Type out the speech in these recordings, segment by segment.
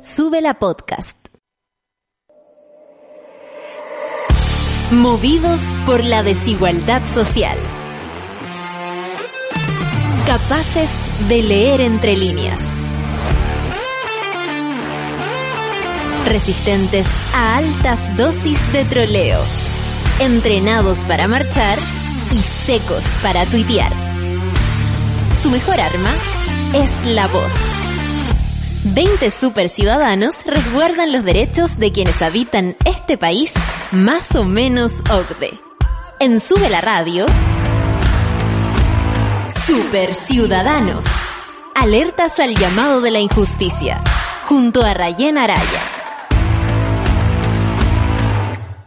Sube la podcast. Movidos por la desigualdad social. Capaces de leer entre líneas. Resistentes a altas dosis de troleo. Entrenados para marchar y secos para tuitear. Su mejor arma es la voz. 20 superciudadanos resguardan los derechos de quienes habitan este país más o menos OCDE. En Sube la Radio, Super Ciudadanos. Alertas al llamado de la injusticia. Junto a Rayen Araya.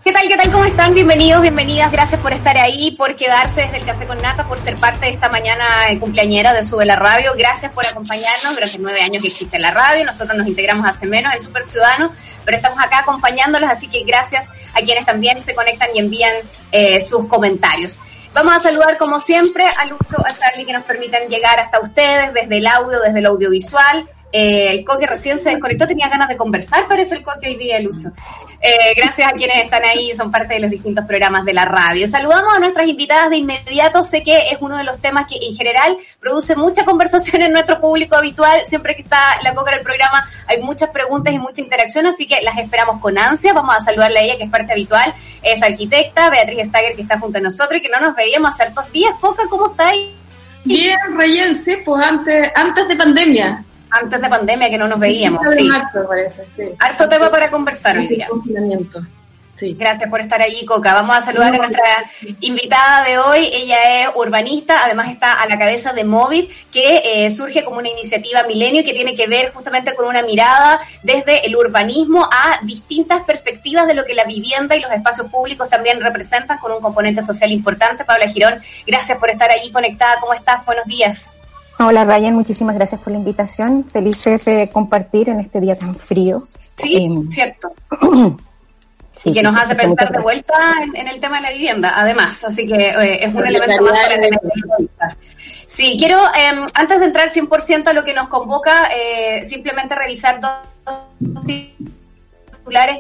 ¿Qué tal? ¿Qué tal? ¿Cómo están? Bienvenidos, bienvenidas. Gracias por estar ahí, por quedarse desde el Café con Nata, por ser parte de esta mañana cumpleañera de Sube la Radio. Gracias por acompañarnos durante nueve años que existe la radio. Nosotros nos integramos hace menos en Super Ciudadano, pero estamos acá acompañándolos, así que gracias a quienes también se conectan y envían eh, sus comentarios. Vamos a saludar como siempre a Lucho, a Charlie que nos permiten llegar hasta ustedes desde el audio, desde el audiovisual. Eh, el Coque recién se desconectó, tenía ganas de conversar, parece el Coque hoy día, Lucho. Eh, gracias a quienes están ahí, son parte de los distintos programas de la radio. Saludamos a nuestras invitadas de inmediato. Sé que es uno de los temas que en general produce mucha conversación en nuestro público habitual. Siempre que está la Coca en el programa hay muchas preguntas y mucha interacción, así que las esperamos con ansia. Vamos a saludarle a ella, que es parte habitual. Es arquitecta, Beatriz Stager, que está junto a nosotros y que no nos veíamos hace dos días. Coca, ¿cómo estáis? Bien, Rayen, sí, pues antes, antes de pandemia antes de pandemia que no nos veíamos. Sí. Harto, parece, sí. Harto tema para conversar hoy día. Sí. Gracias por estar allí, Coca. Vamos a saludar a nuestra invitada de hoy. Ella es urbanista, además está a la cabeza de Movit, que eh, surge como una iniciativa milenio que tiene que ver justamente con una mirada desde el urbanismo a distintas perspectivas de lo que la vivienda y los espacios públicos también representan con un componente social importante. Paula Girón, gracias por estar ahí conectada. ¿Cómo estás? Buenos días. Hola Ryan, muchísimas gracias por la invitación. Felices de compartir en este día tan frío. Sí, em, cierto. y que nos hace pensar de vuelta en, el tema de la vivienda, además. Así que eh, es un elemento más para tener en cuenta. Sí, quiero, em, antes de entrar 100% a lo que nos convoca, eh, simplemente revisar dos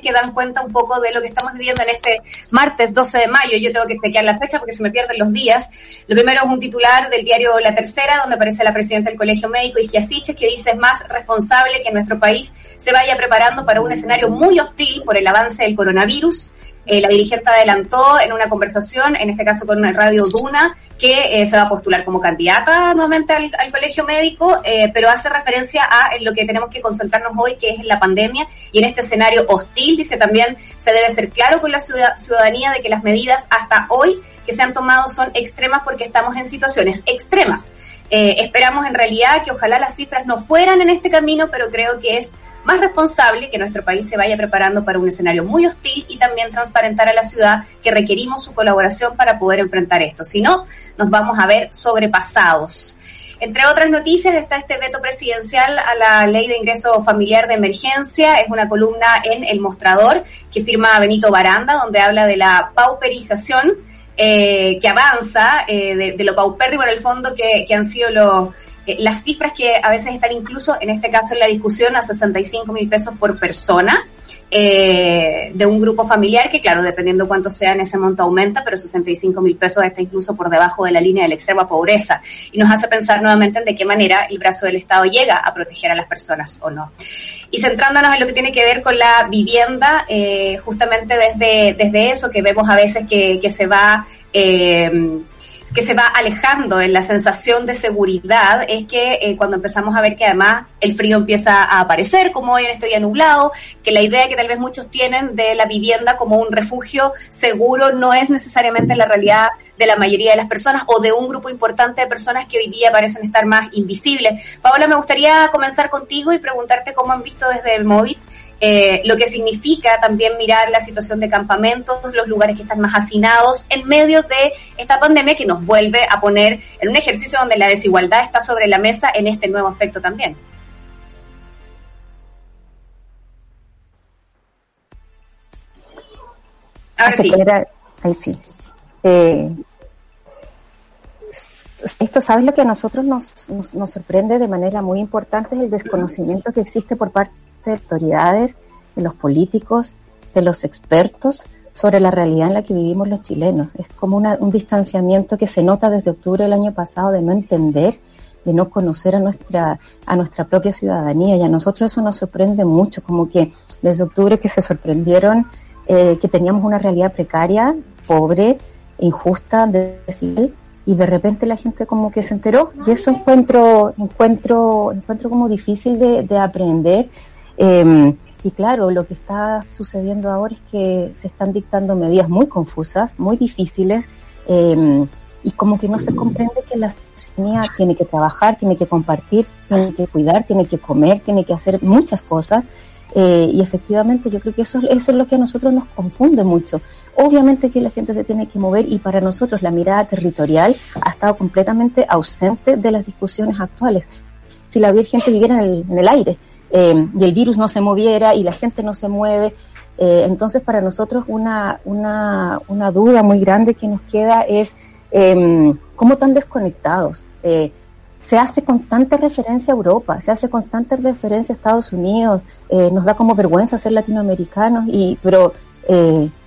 que dan cuenta un poco de lo que estamos viviendo en este martes 12 de mayo. Yo tengo que chequear la fecha porque se me pierden los días. Lo primero es un titular del diario La Tercera, donde aparece la presidenta del Colegio Médico, Isquia que dice es más responsable que nuestro país se vaya preparando para un escenario muy hostil por el avance del coronavirus eh, la dirigente adelantó en una conversación, en este caso con Radio Duna, que eh, se va a postular como candidata nuevamente al, colegio médico, eh, pero hace referencia a en lo que tenemos que concentrarnos hoy, que es la pandemia, y en este escenario hostil, dice también, se debe ser claro con la ciudadanía de que las medidas hasta hoy que se han tomado son extremas porque estamos en situaciones extremas. esperamos en realidad que ojalá las cifras no fueran en este camino, pero creo que es más responsable que nuestro país se vaya preparando para un escenario muy hostil y también transparentar a la ciudad que requerimos su colaboración para poder enfrentar esto. Si no, nos vamos a ver sobrepasados. Entre otras noticias está este veto presidencial a la ley de ingreso familiar de emergencia. Es una columna en El Mostrador que firma Benito Baranda, donde habla de la pauperización eh, que avanza, eh, de, de, lo paupérrimo en el fondo que, que han sido los eh, las cifras que a veces están incluso, en este caso en la discusión, a 65 mil pesos por persona. Eh, de un grupo familiar que, claro, dependiendo cuánto sea en ese monto aumenta, pero 65 mil pesos está incluso por debajo de la línea de la extrema pobreza. Y nos hace pensar nuevamente en de qué manera el brazo del Estado llega a proteger a las personas o no. Y centrándonos en lo que tiene que ver con la vivienda, eh, justamente desde, desde eso que vemos a veces que, que se va... Eh, que se va alejando en la sensación de seguridad es que eh, cuando empezamos a ver que además el frío empieza a aparecer, como hoy en este día nublado, que la idea que tal vez muchos tienen de la vivienda como un refugio seguro no es necesariamente la realidad de la mayoría de las personas o de un grupo importante de personas que hoy día parecen estar más invisibles. Paola, me gustaría comenzar contigo y preguntarte cómo han visto desde el MOVIT eh, lo que significa también mirar la situación de campamentos, los lugares que están más hacinados en medio de esta pandemia que nos vuelve a poner en un ejercicio donde la desigualdad está sobre la mesa en este nuevo aspecto también. Ahora sí. ahí sí. Eh, esto, ¿sabes lo que a nosotros nos, nos, nos sorprende de manera muy importante? Es el desconocimiento que existe por parte parte de autoridades, de los políticos, de los expertos sobre la realidad en la que vivimos los chilenos. Es como un distanciamiento que se nota desde octubre del año pasado de no entender, de no conocer a nuestra, a nuestra propia ciudadanía. Y a nosotros eso nos sorprende mucho, como que desde octubre que se sorprendieron eh, que teníamos una realidad precaria, pobre, injusta, desigual, y de repente la gente como que se enteró. Y eso encuentro encuentro encuentro como difícil de, aprender em, y claro lo que está sucediendo ahora es que se están dictando medidas muy confusas muy difíciles em, y como que no se comprende que la ciudadanía tiene que trabajar tiene que compartir tiene que cuidar tiene que comer tiene que hacer muchas cosas eh, y efectivamente yo creo que eso, es lo que a nosotros nos confunde mucho. Obviamente que la gente se tiene que mover y para nosotros la mirada territorial ha estado completamente ausente de las discusiones actuales. Si la gente viviera en el, en el aire eh, y el virus no se moviera y la gente no se mueve, eh, entonces para nosotros una, una, una duda muy grande que nos queda es eh, cómo tan desconectados. Eh, se hace constante referencia a Europa, se hace constante referencia a Estados Unidos, eh, nos da como vergüenza ser latinoamericanos, y, pero,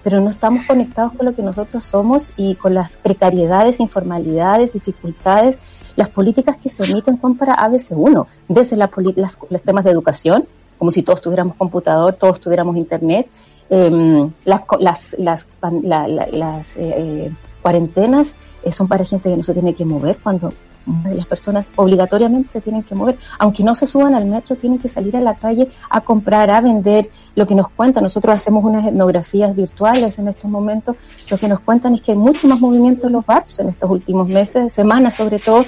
pero no estamos conectados con lo que nosotros somos y con las precariedades, informalidades, dificultades. Las políticas que se emiten son para ABC1, desde la las, los temas de educación, como si todos tuviéramos computador, todos tuviéramos internet, eh, las, las, las, las eh, cuarentenas eh, son para gente que no se tiene que mover cuando las personas obligatoriamente se tienen que mover, aunque no se suban al metro, tienen que salir a la calle a comprar, a vender, lo que nos cuentan, nosotros hacemos unas etnografías virtuales en estos momentos, lo que nos cuentan es que hay mucho más movimiento en los barrios en estos últimos meses, semanas sobre todo,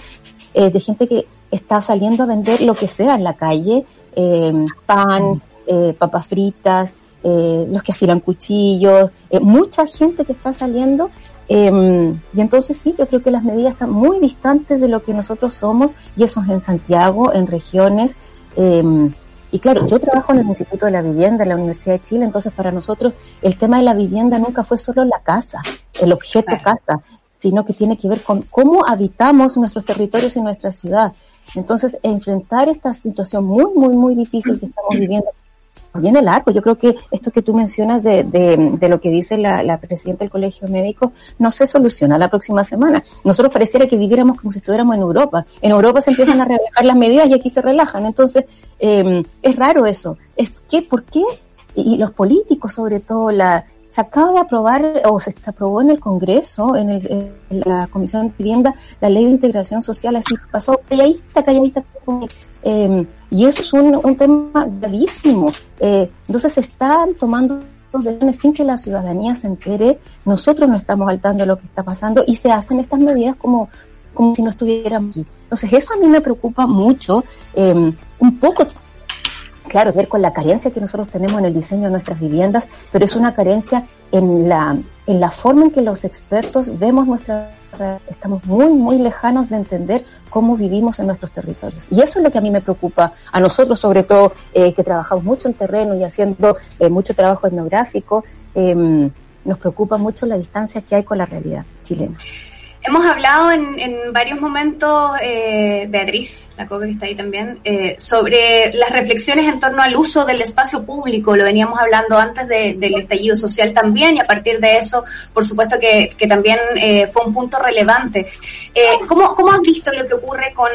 eh, de gente que está saliendo a vender lo que sea en la calle, eh, pan, eh, papas fritas, los que afilan cuchillos, mucha gente que está saliendo Em, y entonces sí, yo creo que las medidas están muy distantes de lo que nosotros somos, y eso es en Santiago, en regiones. Eh, y claro, yo trabajo en el Instituto de la Vivienda, en la Universidad de Chile, entonces para nosotros el tema de la vivienda nunca fue solo la casa, el objeto casa, sino que tiene que ver con cómo habitamos nuestros territorios y nuestra ciudad. Entonces, enfrentar esta situación muy, muy, muy difícil que estamos viviendo viene largo. Yo creo que esto que tú mencionas de, de, lo que dice la, la, presidenta del Colegio Médico no se soluciona la próxima semana. Nosotros pareciera que viviéramos como si estuviéramos en Europa. En Europa se empiezan a relajar las medidas y aquí se relajan. Entonces, eh, es raro eso. Es que, ¿por qué? Y, los políticos, sobre todo, la, se acaba de aprobar o se aprobó en el Congreso, en, el, en la Comisión de Vivienda, la ley de integración social, así pasó calladita, calladita, eh, y eso es un, un tema gravísimo. Eh, entonces se están tomando decisiones sin que la ciudadanía se entere, nosotros no estamos al tanto de lo que está pasando y se hacen estas medidas como, como si no estuviéramos aquí. Entonces eso a mí me preocupa mucho, eh, un poco claro, ver con la carencia que nosotros tenemos en el diseño de nuestras viviendas, pero es una carencia en la, en la forma en que los expertos vemos nuestra estamos muy, muy lejanos de entender cómo vivimos en nuestros territorios. Y eso es lo que a mí me preocupa, a nosotros sobre todo, eh, que trabajamos mucho en terreno y haciendo eh, mucho trabajo etnográfico, em, nos preocupa mucho la distancia que hay con la realidad chilena. Hemos hablado en, en varios momentos, eh, Beatriz, la COPE que está ahí también, eh, sobre las reflexiones en torno al uso del espacio público. Lo veníamos hablando antes de, del estallido social también y a partir de eso, por supuesto que, también eh, fue un punto relevante. Eh, ¿cómo, ¿Cómo has visto lo que ocurre con,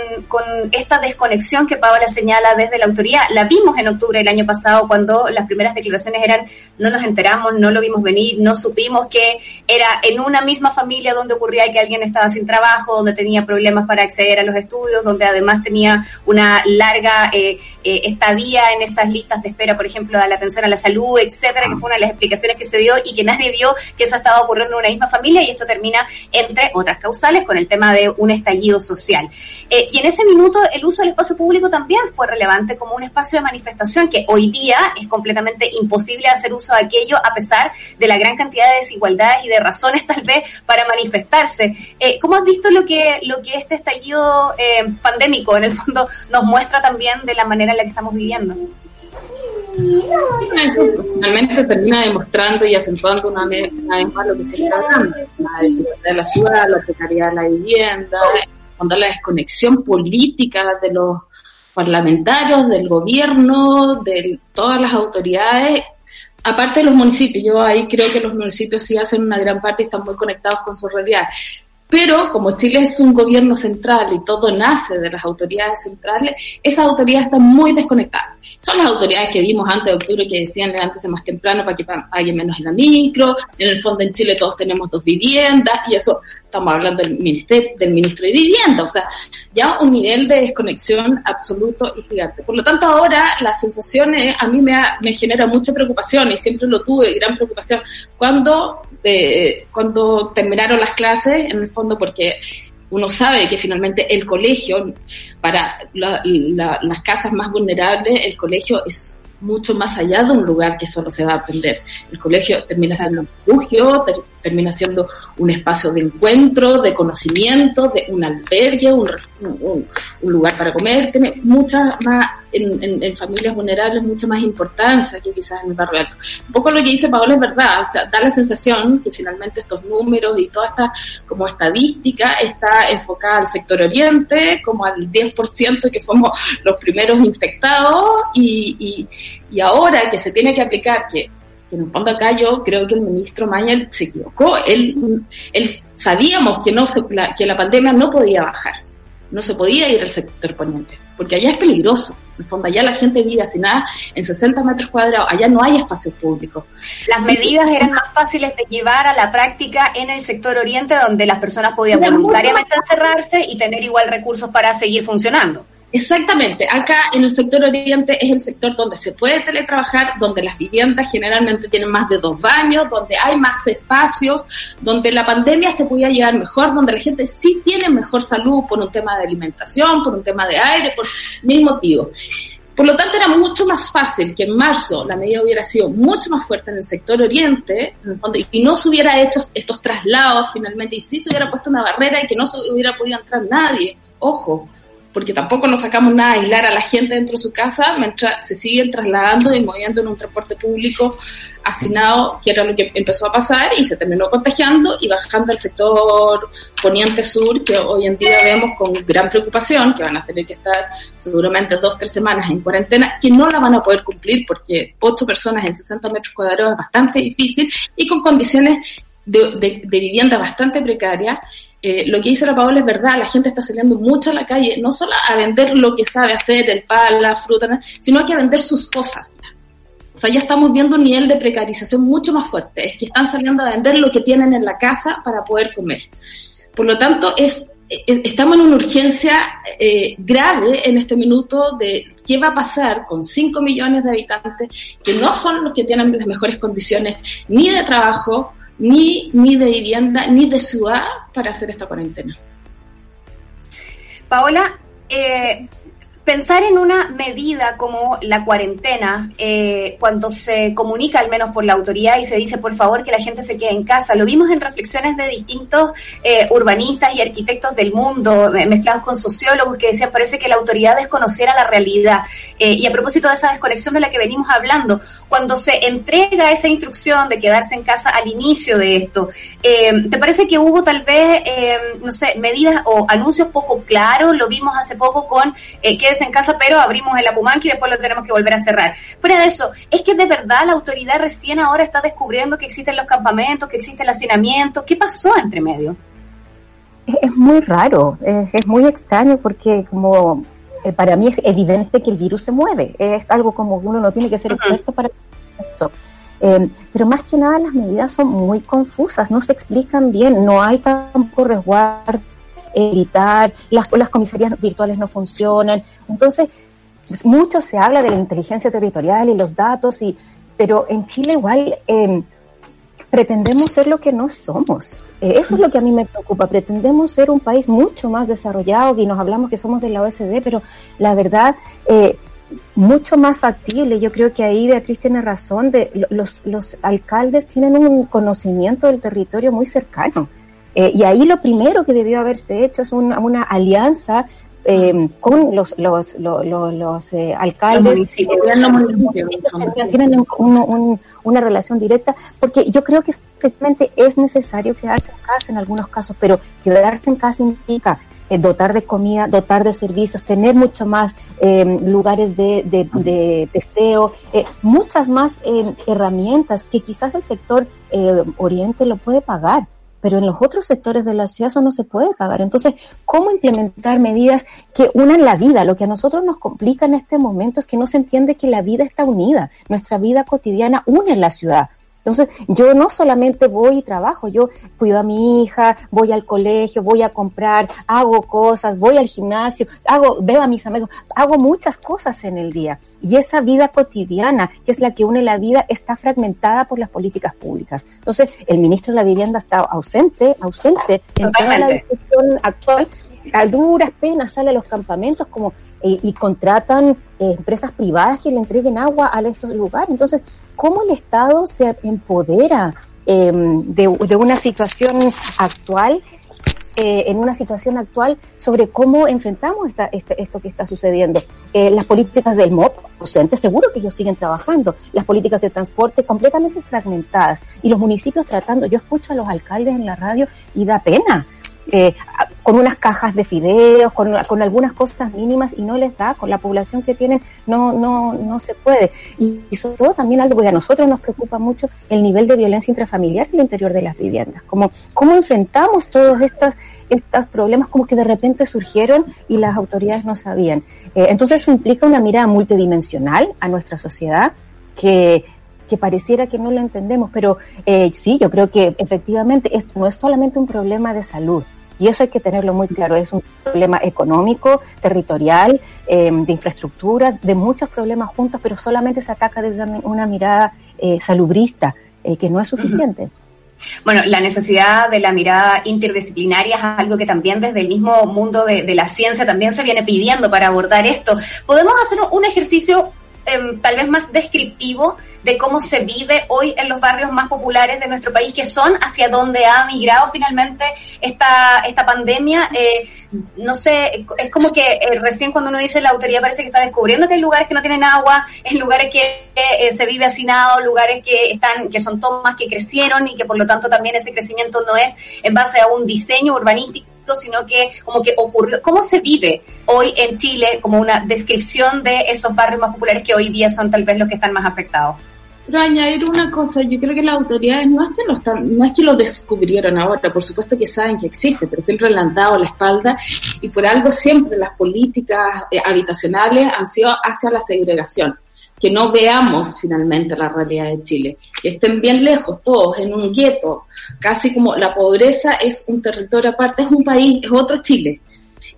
esta desconexión que Paola señala desde la autoridad? La vimos en octubre del año pasado cuando las primeras declaraciones eran no nos enteramos, no lo vimos venir, no supimos que era en una misma familia donde ocurría que alguien estaba sin trabajo, donde tenía problemas para acceder a los estudios, donde además tenía una larga eh, eh, estadía en estas listas de espera, por ejemplo, de la atención a la salud, etcétera, que fue una de las explicaciones que se dio y que nadie vio que eso estaba ocurriendo en una misma familia y esto termina, entre otras causales, con el tema de un estallido social. Eh, y en ese minuto el uso del espacio público también fue relevante como un espacio de manifestación que hoy día es completamente imposible hacer uso de aquello a pesar de la gran cantidad de desigualdades y de razones tal vez para manifestarse. Eh, ¿Cómo has visto lo que, lo que este estallido eh, pandémico en el fondo nos muestra también de la manera en la que estamos viviendo? Finalmente termina demostrando y acentuando una vez, más lo que se está hablando, la de la ciudad, la precariedad de la vivienda, la desconexión política de los parlamentarios, del gobierno, de todas las autoridades, aparte de los municipios. Yo ahí creo que los municipios sí hacen una gran parte y están muy conectados con su realidad. Pero como Chile es un gobierno central y todo nace de las autoridades centrales, esas autoridades están muy desconectadas. Son las autoridades que vimos antes de octubre que decían levántese más temprano para que paguen menos en la micro. En el fondo en Chile todos tenemos dos viviendas y eso estamos hablando del, ministerio, del ministro de Vivienda. O sea, ya un nivel de desconexión absoluto y gigante. Por lo tanto, ahora la sensación a mí me, me genera mucha preocupación y siempre lo tuve, gran preocupación, cuando de cuando terminaron las clases, en el fondo porque uno sabe que finalmente el colegio, para las casas más vulnerables, el colegio es mucho más allá de un lugar que solo se va a aprender. El colegio termina siendo un refugio, termina siendo un espacio de encuentro, de conocimiento, de un albergue, un, un, lugar para comer, tiene mucha más, en, familias vulnerables, mucha más importancia que quizás en el barrio alto. Un poco lo que dice Paola es verdad, o sea, da la sensación que finalmente estos números y toda esta como estadística está enfocada al sector oriente, como al 10% que fuimos los primeros infectados y ahora que se tiene que aplicar que en el fondo acá yo creo que el ministro Mañal se equivocó. Él, él sabíamos que, no la, que la pandemia no podía bajar, no se podía ir al sector poniente, porque allá es peligroso. En el fondo allá la gente vive así nada en 60 metros cuadrados, allá no hay espacios públicos. Las medidas eran más fáciles de llevar a la práctica en el sector oriente, donde las personas podían voluntariamente encerrarse y tener igual recursos para seguir funcionando. Exactamente, acá en el sector oriente es el sector donde se puede teletrabajar, donde las viviendas generalmente tienen más de dos baños, donde hay más espacios, donde la pandemia se podía llevar mejor, donde la gente sí tiene mejor salud por un tema de alimentación, por un tema de aire, por mil motivos. Por lo tanto, era mucho más fácil que en marzo la medida hubiera sido mucho más fuerte en el sector oriente, y no se hubiera hecho estos traslados finalmente, y sí se hubiera puesto una barrera y que no se hubiera podido entrar nadie. Ojo, porque tampoco nos sacamos nada a aislar a la gente dentro de su casa mientras se siguen trasladando y moviendo en un transporte público asignado, que era lo que empezó a pasar y se terminó contagiando y bajando al sector poniente sur, que hoy en día vemos con gran preocupación, que van a tener que estar seguramente dos, tres semanas en cuarentena, que no la van a poder cumplir porque ocho personas en 60 metros cuadrados es bastante difícil y con condiciones de, de, de vivienda bastante precarias eh, lo que dice la Paola es verdad, la gente está saliendo mucho a la calle, no solo a vender lo que sabe hacer, el pan, la fruta, sino que a vender sus cosas. O sea, ya estamos viendo un nivel de precarización mucho más fuerte, es que están saliendo a vender lo que tienen en la casa para poder comer. Por lo tanto, es, estamos en una urgencia eh, grave en este minuto de qué va a pasar con 5 millones de habitantes que no son los que tienen las mejores condiciones ni de trabajo, ni, ni de vivienda, ni de ciudad para hacer esta cuarentena. Paola, eh, pensar en una medida como la cuarentena, eh, cuando se comunica al menos por la autoridad y se dice por favor que la gente se quede en casa, lo vimos en reflexiones de distintos eh, urbanistas y arquitectos del mundo, mezclados con sociólogos que decían parece que la autoridad desconociera la realidad. Eh, y a propósito de esa desconexión de la que venimos hablando, cuando se entrega esa instrucción de quedarse en casa al inicio de esto, ¿te parece que hubo tal vez, no sé, medidas o anuncios poco claros? Lo vimos hace poco con que en casa, pero abrimos el Apumanqui y después lo tenemos que volver a cerrar. Fuera de eso, es que de verdad la autoridad recién ahora está descubriendo que existen los campamentos, que existe el hacinamiento. ¿Qué pasó entre medio? Es, muy raro, es, muy extraño porque como eh, para mí es evidente que el virus se mueve. Es algo como que uno no tiene que ser experto para eso. Eh, pero más que nada las medidas son muy confusas, no se explican bien, no hay tampoco resguardo editar, las, las comisarías virtuales no funcionan. Entonces, mucho se habla de la inteligencia territorial y los datos, y, pero en Chile igual eh, pretendemos ser lo que no somos. Eh, eso es lo que a mí me preocupa. Pretendemos ser un país mucho más desarrollado y nos hablamos que somos de la OSD, pero la verdad, eh, mucho más factible. Yo creo que ahí Beatriz tiene razón. De, los, los alcaldes tienen un conocimiento del territorio muy cercano. Eh, y ahí lo primero que debió haberse hecho es una, una alianza eh, con los, los, los, los eh, alcaldes. tienen un, una relación directa, porque yo creo que efectivamente es necesario quedarse en casa en algunos casos, pero quedarse en casa indica eh, dotar de comida, dotar de servicios, tener mucho más lugares de, de, testeo, muchas más herramientas que quizás el sector oriente lo puede pagar pero en los otros sectores de la ciudad eso no se puede pagar. Entonces, ¿cómo implementar medidas que unan la vida? Lo que a nosotros nos complica en este momento es que no se entiende que la vida está unida, nuestra vida cotidiana une la ciudad. Entonces, yo no solamente voy y trabajo, yo cuido a mi hija, voy al colegio, voy a comprar, hago cosas, voy al gimnasio, hago, veo a mis amigos, hago muchas cosas en el día. Y esa vida cotidiana, que es la que une la vida, está fragmentada por las políticas públicas. Entonces, el ministro de la Vivienda está ausente, ausente en toda la discusión actual a duras penas sale a los campamentos como eh, y contratan eh, empresas privadas que le entreguen agua a estos lugares. Entonces, ¿cómo el Estado se empodera em, de, una situación actual? Eh, en una situación actual sobre cómo enfrentamos esta, este, esto que está sucediendo. las políticas del MOP, docentes, seguro que ellos siguen trabajando. Las políticas de transporte completamente fragmentadas. Y los municipios tratando, yo escucho a los alcaldes en la radio y da pena eh, con unas cajas de fideos, con, con, algunas cosas mínimas y no les da, con la población que tienen no, no, no se puede. Y, sobre todo también algo que a nosotros nos preocupa mucho, el nivel de violencia intrafamiliar en el interior de las viviendas. Como, ¿Cómo enfrentamos todos estos, estos problemas como que de repente surgieron y las autoridades no sabían? Eh, entonces eso implica una mirada multidimensional a nuestra sociedad que que pareciera que no lo entendemos, pero eh, sí, yo creo que efectivamente esto no es solamente un problema de salud, y eso hay que tenerlo muy claro, es un problema económico, territorial, em, de infraestructuras, de muchos problemas juntos, pero solamente se ataca desde una mirada eh, salubrista, eh, que no es suficiente. Bueno, la necesidad de la mirada interdisciplinaria es algo que también desde el mismo mundo de, de la ciencia también se viene pidiendo para abordar esto. Podemos hacer un ejercicio Em, tal vez más descriptivo de cómo se vive hoy en los barrios más populares de nuestro país, que son hacia donde ha migrado finalmente esta, esta pandemia. Eh, no sé, es como que eh, recién cuando uno dice la autoridad parece que está descubriendo que hay lugares que no tienen agua, en lugares que eh, se vive hacinado, lugares que están, que son tomas que crecieron y que por lo tanto también ese crecimiento no es en base a un diseño urbanístico sino que como que ocurrió, cómo se vive hoy en Chile como una descripción de esos barrios más populares que hoy día son tal vez los que están más afectados. Pero añadir una cosa, yo creo que las autoridades no es que lo están, no es que lo descubrieron ahora, por supuesto que saben que existe, pero siempre le han dado la espalda y por algo siempre las políticas eh, habitacionales han sido hacia la segregación. Que no veamos finalmente la realidad de Chile, que estén bien lejos todos en un gueto, casi como la pobreza es un territorio aparte, es un país, es otro Chile,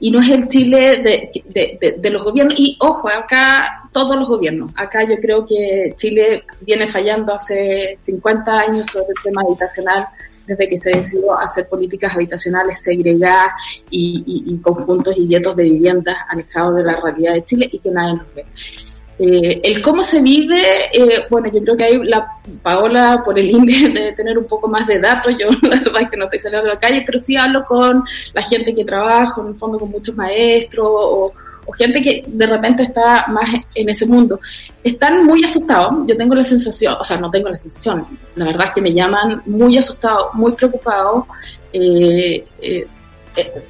y no es el Chile de, los gobiernos, y ojo, acá todos los gobiernos, acá yo creo que Chile viene fallando hace 50 años sobre el tema habitacional, desde que se decidió hacer políticas habitacionales segregadas y, y, y conjuntos y guetos de viviendas alejados de la realidad de Chile y que nadie nos ve. Eh, el cómo se vive, eh, bueno, yo creo que ahí la Paola, por el INDE, debe tener un poco más de datos. Yo, la verdad que no estoy saliendo a la calle, pero sí hablo con la gente que trabaja, en el fondo con muchos maestros o, gente que de repente está más en ese mundo. Están muy asustados. Yo tengo la sensación, o sea, no tengo la sensación, la verdad es que me llaman muy asustados, muy preocupados. Eh, eh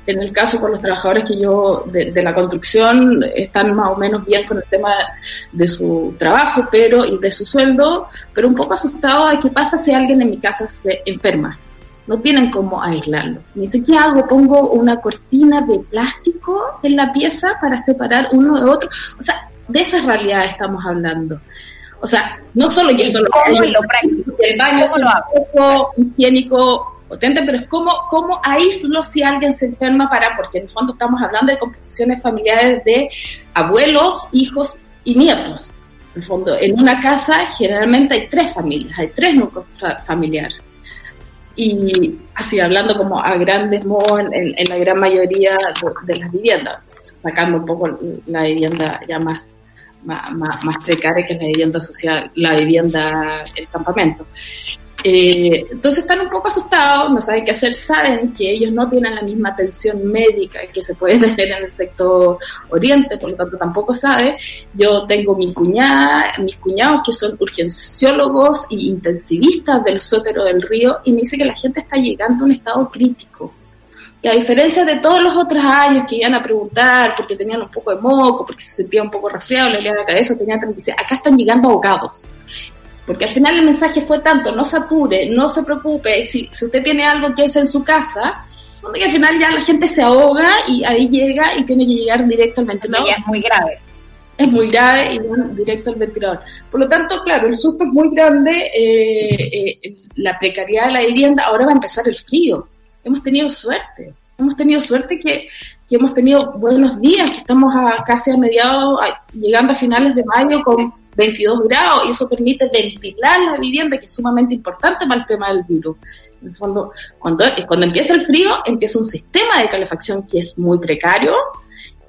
en el caso con los trabajadores que yo de, la construcción están más o menos bien con el tema de su trabajo pero y de su sueldo, pero un poco asustados de qué pasa si alguien en mi casa se enferma. No tienen cómo aislarlo. Ni sé qué hago, pongo una cortina de plástico en la pieza para separar uno de otro. O sea, de esa realidad estamos hablando. O sea, no solo que eso lo, el baño es un poco higiénico pero es como, como aíslo si alguien se enferma para, porque en el fondo estamos hablando de composiciones familiares de abuelos, hijos y nietos. En el fondo, en una casa generalmente hay tres familias, hay tres núcleos familiares. Y así hablando como a grandes modos en, la gran mayoría de, las viviendas, sacando un poco la vivienda ya más más, más, precaria que la vivienda social, la vivienda, el campamento. Eh, entonces están un poco asustados, no saben qué hacer, saben que ellos no tienen la misma atención médica que se puede tener en el sector oriente, por lo tanto tampoco sabe. Yo tengo mi cuñada, mis cuñados que son urgenciólogos y intensivistas del sótero del río y me dice que la gente está llegando a un estado crítico. que a diferencia de todos los otros años que iban a preguntar porque tenían un poco de moco, porque se sentían un poco resfriado, le leía la cabeza, tenían tranquilidad, acá están llegando abogados. Porque al final el mensaje fue tanto, no sature, no se preocupe, si, si usted tiene algo que es en su casa, donde al final ya la gente se ahoga y ahí llega y tiene que llegar directo al ventilador. es muy grave. Es muy grave y van directo al ventilador. Por lo tanto, claro, el susto es muy grande, eh, eh, la precariedad de la vivienda, ahora va a empezar el frío. Hemos tenido suerte, hemos tenido suerte que, que hemos tenido buenos días, que estamos a, casi a mediados, llegando a finales de mayo con 22 grados y eso permite ventilar la vivienda, que es sumamente importante para el tema del virus. En el fondo, cuando, cuando empieza el frío, empieza un sistema de calefacción que es muy precario,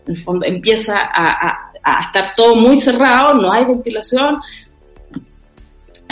en el fondo empieza a, a, estar todo muy cerrado, no hay ventilación.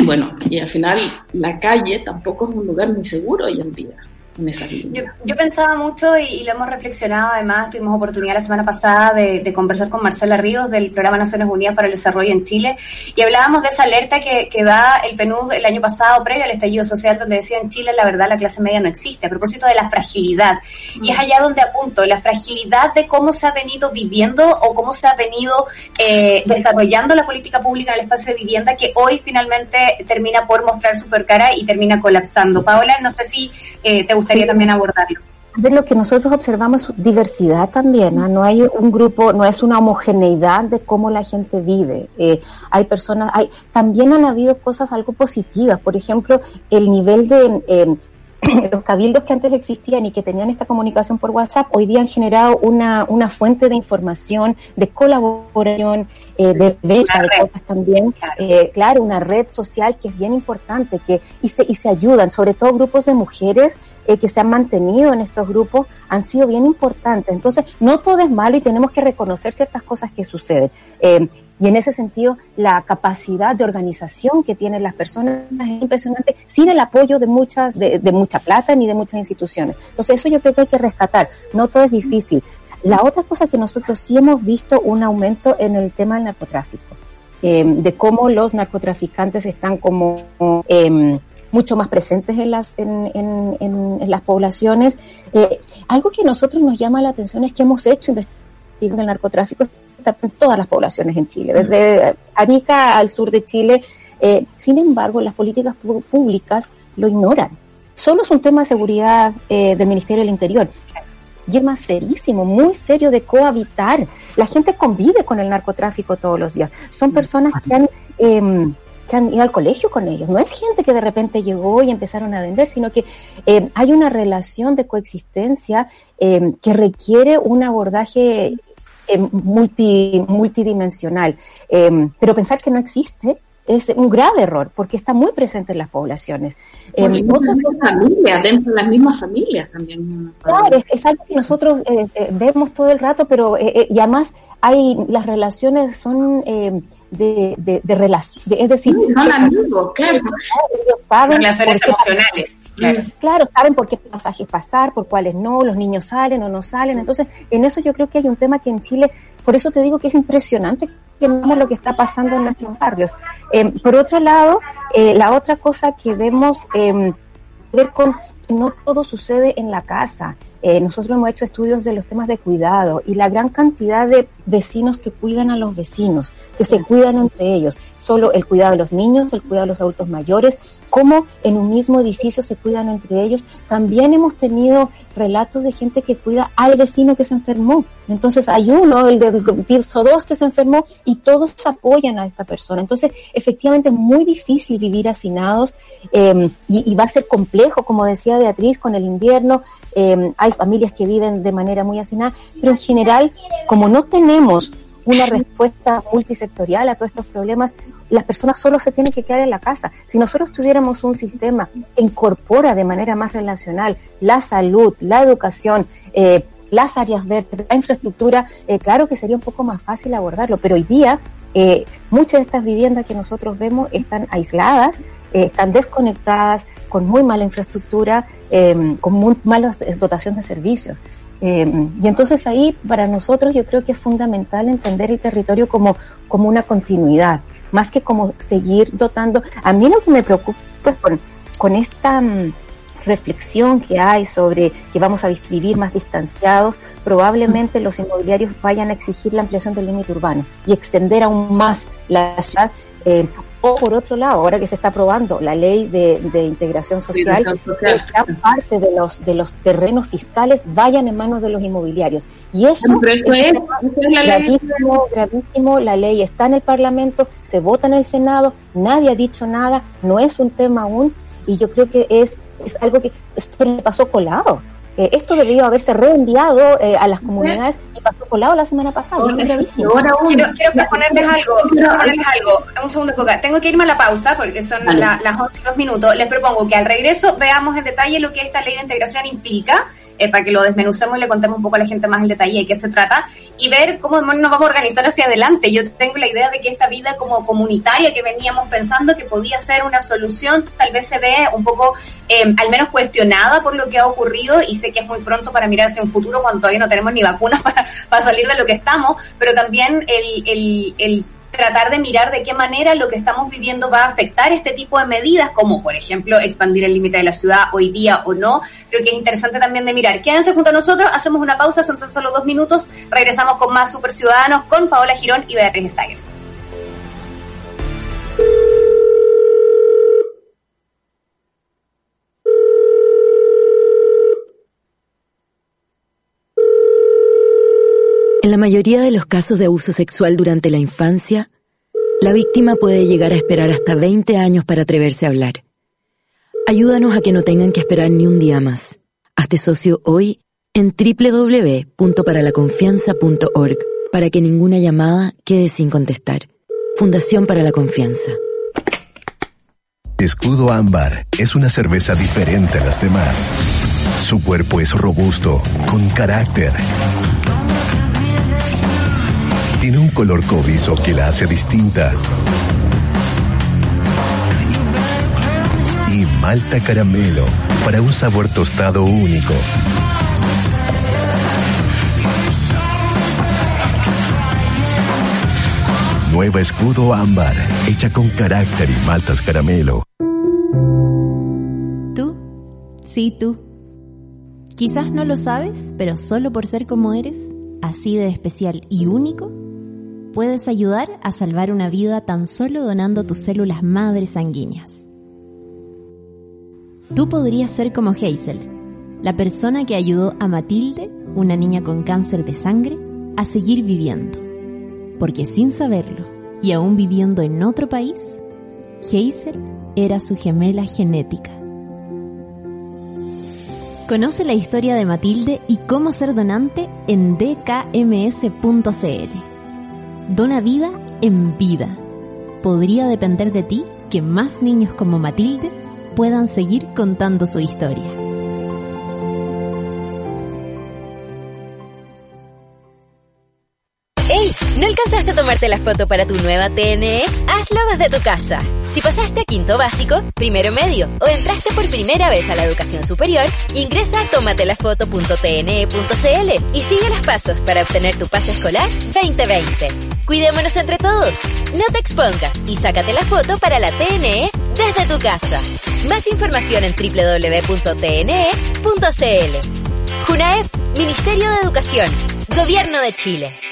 Bueno, y al final la calle tampoco es un lugar muy seguro hoy en día. Yo, pensaba mucho y, lo hemos reflexionado, además tuvimos oportunidad la semana pasada de, conversar con Marcela Ríos del Programa Naciones Unidas para el Desarrollo en Chile y hablábamos de esa alerta que, da el PNUD el año pasado previo al estallido social donde decía en Chile la verdad la clase media no existe, a propósito de la fragilidad. Y es allá donde apunto, la fragilidad de cómo se ha venido viviendo o cómo se ha venido eh, desarrollando la política pública en el espacio de vivienda que hoy finalmente termina por mostrar su cara y termina colapsando. Paola, no sé si eh, te gustaría también abordarlo. lo que nosotros observamos diversidad también, ¿ah? no hay un grupo, no es una homogeneidad de cómo la gente vive. Eh, hay personas, hay, también han habido cosas algo positivas, por ejemplo, el nivel de eh, los cabildos que antes existían y que tenían esta comunicación por WhatsApp, hoy día han generado una, una fuente de información, de colaboración, eh, de venta de cosas también. Eh, claro, una red social que es bien importante que, y, se, y se ayudan, sobre todo grupos de mujeres eh, que se han mantenido en estos grupos han sido bien importantes. Entonces, no todo es malo y tenemos que reconocer ciertas cosas que suceden. Eh, y en ese sentido, la capacidad de organización que tienen las personas es impresionante, sin el apoyo de muchas, de, mucha plata ni de muchas instituciones. Entonces, eso yo creo que hay que rescatar. No todo es difícil. La otra cosa que nosotros sí hemos visto un aumento en el tema del narcotráfico, eh, de cómo los narcotraficantes están como eh, mucho más presentes en las, en, en, las poblaciones. Eh, algo que a nosotros nos llama la atención es que hemos hecho investigación del narcotráfico en todas las poblaciones en Chile, desde Arica al sur de Chile. Eh, sin embargo, las políticas públicas lo ignoran. Solo es un tema de seguridad eh, del Ministerio del Interior. Y es más serísimo, muy serio de cohabitar. La gente convive con el narcotráfico todos los días. Son personas que han eh, que han ido al colegio con ellos. No es gente que de repente llegó y empezaron a vender, sino que eh, hay una relación de coexistencia eh, que requiere un abordaje eh, multi, multidimensional. pero pensar que no existe es un grave error porque está muy presente en las poblaciones. Bueno, eh, familias, dentro de las mismas familias también. Claro, es, algo que nosotros vemos todo el rato, pero y además hay las relaciones son de, de, de relación, es decir, son amigos, claro. Saben Relaciones emocionales. Claro. saben por qué pasajes pasar, por cuáles no, los niños salen o no salen. Entonces, en eso yo creo que hay un tema que en Chile, por eso te digo que es impresionante que vemos lo que está pasando en nuestros barrios. Eh, por otro lado, eh, la otra cosa que vemos eh, ver con que no todo sucede en la casa. Eh, nosotros hemos hecho estudios de los temas de cuidado y la gran cantidad de vecinos que cuidan a los vecinos, que se cuidan entre ellos, solo el cuidado de los niños, el cuidado de los adultos mayores, cómo en un mismo edificio se cuidan entre ellos. También hemos tenido relatos de gente que cuida al vecino que se enfermó. Entonces hay uno, el de piso dos, que se enfermó y todos apoyan a esta persona. Entonces, efectivamente es muy difícil vivir hacinados eh, y, va a ser complejo, como decía Beatriz, con el invierno. Eh, hay familias que viven de manera muy hacinada, pero en general, como no tenemos una respuesta multisectorial a todos estos problemas, las personas solo se tienen que quedar en la casa. Si nosotros tuviéramos un sistema que incorpora de manera más relacional la salud, la educación, eh, las áreas verdes, la infraestructura, eh, claro que sería un poco más fácil abordarlo, pero hoy día eh, muchas de estas viviendas que nosotros vemos están aisladas, están desconectadas, con muy mala infraestructura, con muy mala dotación de servicios. Eh, y entonces ahí para nosotros yo creo que es fundamental entender el territorio como, como una continuidad, más que como seguir dotando. A mí lo que me preocupa es con, con esta mm, reflexión que hay sobre que vamos a vivir más distanciados, probablemente los inmobiliarios vayan a exigir la ampliación del límite urbano y extender aún más la ciudad. Eh, o por otro lado, ahora que se está aprobando la ley de, integración social, que gran parte de los de los terrenos fiscales vayan en manos de los inmobiliarios. Y eso, es, gravísimo, gravísimo. La ley está en el Parlamento, se vota en el Senado, nadie ha dicho nada, no es un tema aún, y yo creo que es, es algo que se le pasó colado. Eh, esto debió haberse reenviado eh, a las comunidades y pasó colado la semana pasada. quiero, quiero proponerles algo, quiero proponerles algo. Un segundo, Coca. Tengo que irme a la pausa porque son las 11 y 2 minutos. Les propongo que al regreso veamos en detalle lo que esta ley de integración implica eh, para que lo desmenucemos y le contemos un poco a la gente más el detalle de qué se trata y ver cómo nos vamos a organizar hacia adelante. Yo tengo la idea de que esta vida como comunitaria que veníamos pensando que podía ser una solución, tal vez se ve un poco, eh, al menos cuestionada por lo que ha ocurrido y sé que es muy pronto para mirar hacia un futuro cuando todavía no tenemos ni vacunas para, para salir de lo que estamos, pero también el, el, el tratar de mirar de qué manera lo que estamos viviendo va a afectar este tipo de medidas, como por ejemplo expandir el límite de la ciudad hoy día o no. Creo que es interesante también de mirar. Quédense junto a nosotros, hacemos una pausa, son tan solo dos minutos, regresamos con más Super Ciudadanos con Paola Girón y Beatriz Stagger. La mayoría de los casos de abuso sexual durante la infancia, la víctima puede llegar a esperar hasta 20 años para atreverse a hablar. Ayúdanos a que no tengan que esperar ni un día más. Hazte socio hoy en www.paralaconfianza.org para que ninguna llamada quede sin contestar. Fundación para la Confianza. Escudo Ámbar es una cerveza diferente a las demás. Su cuerpo es robusto, con carácter tiene un color cobizo que la hace distinta. Y malta caramelo para un sabor tostado único. Nueva escudo ámbar, hecha con carácter y maltas caramelo. Tú, sí, tú. Quizás no lo sabes, pero solo por ser como eres, así de especial y único, puedes ayudar a salvar una vida tan solo donando tus células madres sanguíneas. Tú podrías ser como Hazel, la persona que ayudó a Matilde, una niña con cáncer de sangre, a seguir viviendo. Porque sin saberlo, y aún viviendo en otro país, Hazel era su gemela genética. Conoce la historia de Matilde y cómo ser donante en dkms.cl. Dona vida en vida. Podría depender de ti que más niños como Matilde puedan seguir contando su historia. Tomarte la foto para tu nueva TNE? Hazlo desde tu casa. Si pasaste a quinto básico, primero medio o entraste por primera vez a la educación superior, ingresa a tomatelafoto.tne.cl y sigue los pasos para obtener tu pase escolar 2020. Cuidémonos entre todos. No te expongas y sácate la foto para la TNE desde tu casa. Más información en www.tne.cl. JUNAEF, Ministerio de Educación, Gobierno de Chile.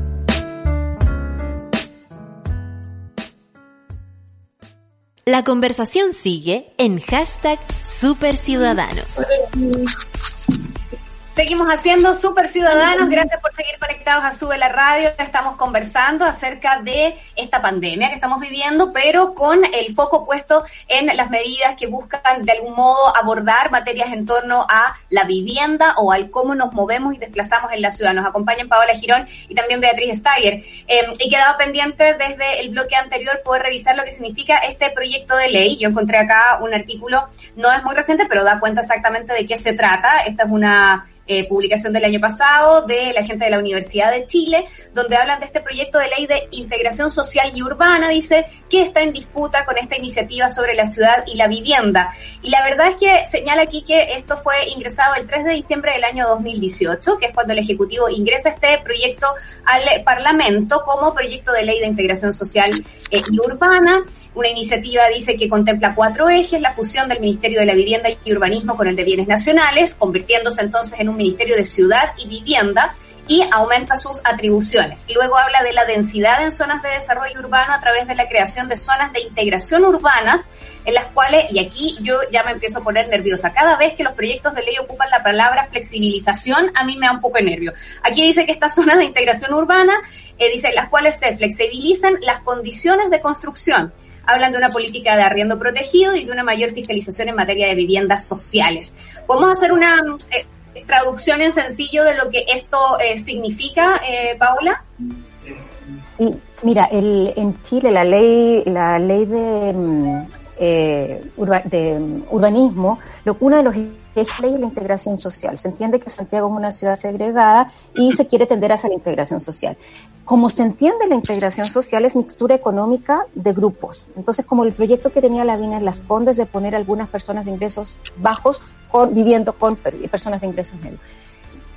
La conversación sigue en hashtag Superciudadanos. Seguimos haciendo Super Ciudadanos. Gracias por seguir conectados a Sube la Radio. Estamos conversando acerca de esta pandemia que estamos viviendo, pero con el foco puesto en las medidas que buscan de algún modo abordar materias en torno a la vivienda o al cómo nos movemos y desplazamos en la ciudad. Nos acompañan Paola Girón y también Beatriz Steyer. Eh, y quedaba pendiente desde el bloque anterior poder revisar lo que significa este proyecto de ley. Yo encontré acá un artículo, no es muy reciente, pero da cuenta exactamente de qué se trata. Esta es una eh, publicación del año pasado de la gente de la Universidad de Chile, donde hablan de este proyecto de ley de integración social y urbana, dice, que está en disputa con esta iniciativa sobre la ciudad y la vivienda. Y la verdad es que señala aquí que esto fue ingresado el 3 de diciembre del año 2018, que es cuando el Ejecutivo ingresa este proyecto al Parlamento como proyecto de ley de integración social eh, y urbana. Una iniciativa dice que contempla cuatro ejes, la fusión del Ministerio de la Vivienda y Urbanismo con el de Bienes Nacionales, convirtiéndose entonces en un Ministerio de Ciudad y Vivienda, y aumenta sus atribuciones. Luego habla de la densidad en zonas de desarrollo urbano a través de la creación de zonas de integración urbanas, en las cuales, y aquí yo ya me empiezo a poner nerviosa, cada vez que los proyectos de ley ocupan la palabra flexibilización, a mí me da un poco de nervio. Aquí dice que estas zonas de integración urbana, eh, dice, las cuales se flexibilizan las condiciones de construcción hablan de una política de arriendo protegido y de una mayor fiscalización en materia de viviendas sociales. Podemos hacer una eh, traducción en sencillo de lo que esto eh, significa, eh, Paula? Sí, mira, el, en Chile la ley, la ley de, mm, eh, de urbanismo, lo, uno de los es ley de la integración social. Se entiende que Santiago es una ciudad segregada y se quiere tender hacia la integración social. Como se entiende la integración social es mixtura económica de grupos. Entonces, como el proyecto que tenía la Vina en Las Condes de poner algunas personas de ingresos bajos con, viviendo con personas de ingresos medios.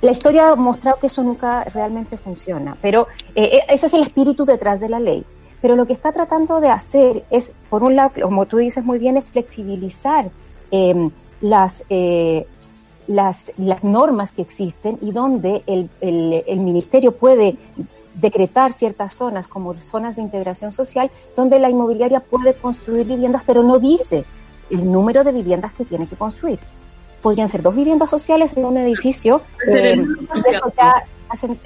La historia ha mostrado que eso nunca realmente funciona, pero eh, eh, ese es el espíritu detrás de la ley. Pero lo que está tratando de hacer es, por un lado, como tú dices muy bien, es flexibilizar eh, las, eh, las, las, normas que existen y donde el, el, el, ministerio puede decretar ciertas zonas como zonas de integración social, donde la inmobiliaria puede construir viviendas, pero no dice el número de viviendas que tiene que construir. Podrían ser dos viviendas sociales en un edificio, eh,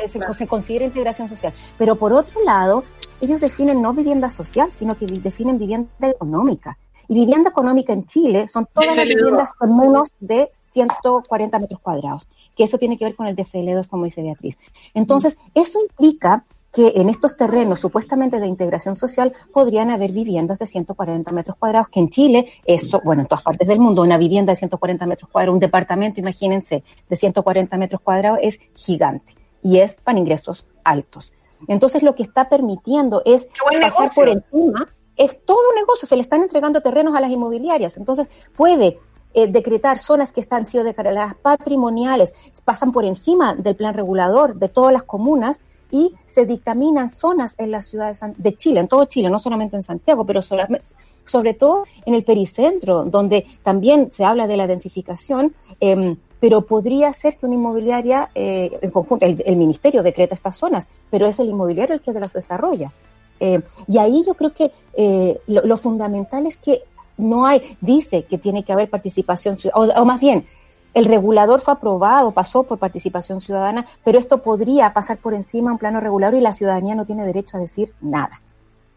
se, se considera integración social. Pero por otro lado, ellos definen no vivienda social, sino que definen vivienda económica. Y vivienda económica en Chile son todas las viviendas con menos de 140 metros cuadrados, que eso tiene que ver con el DFL2, como dice Beatriz. Entonces, eso implica que en estos terrenos supuestamente de integración social podrían haber viviendas de 140 metros cuadrados, que en Chile, eso, bueno, en todas partes del mundo, una vivienda de 140 metros cuadrados, un departamento, imagínense, de 140 metros cuadrados es gigante y es para ingresos altos. Entonces, lo que está permitiendo es pasar por encima es todo un negocio, se le están entregando terrenos a las inmobiliarias, entonces puede eh, decretar zonas que están sido declaradas patrimoniales, pasan por encima del plan regulador de todas las comunas y se dictaminan zonas en las ciudades de Chile, en todo Chile, no solamente en Santiago, pero sobre todo en el pericentro, donde también se habla de la densificación, eh, pero podría ser que una inmobiliaria, eh, en conjunto, el, el, ministerio decreta estas zonas, pero es el inmobiliario el que las desarrolla. Eh, y ahí yo creo que eh, lo, lo, fundamental es que no hay, dice que tiene que haber participación ciudadana, o, o, más bien, el regulador fue aprobado, pasó por participación ciudadana, pero esto podría pasar por encima un plano regulador y la ciudadanía no tiene derecho a decir nada.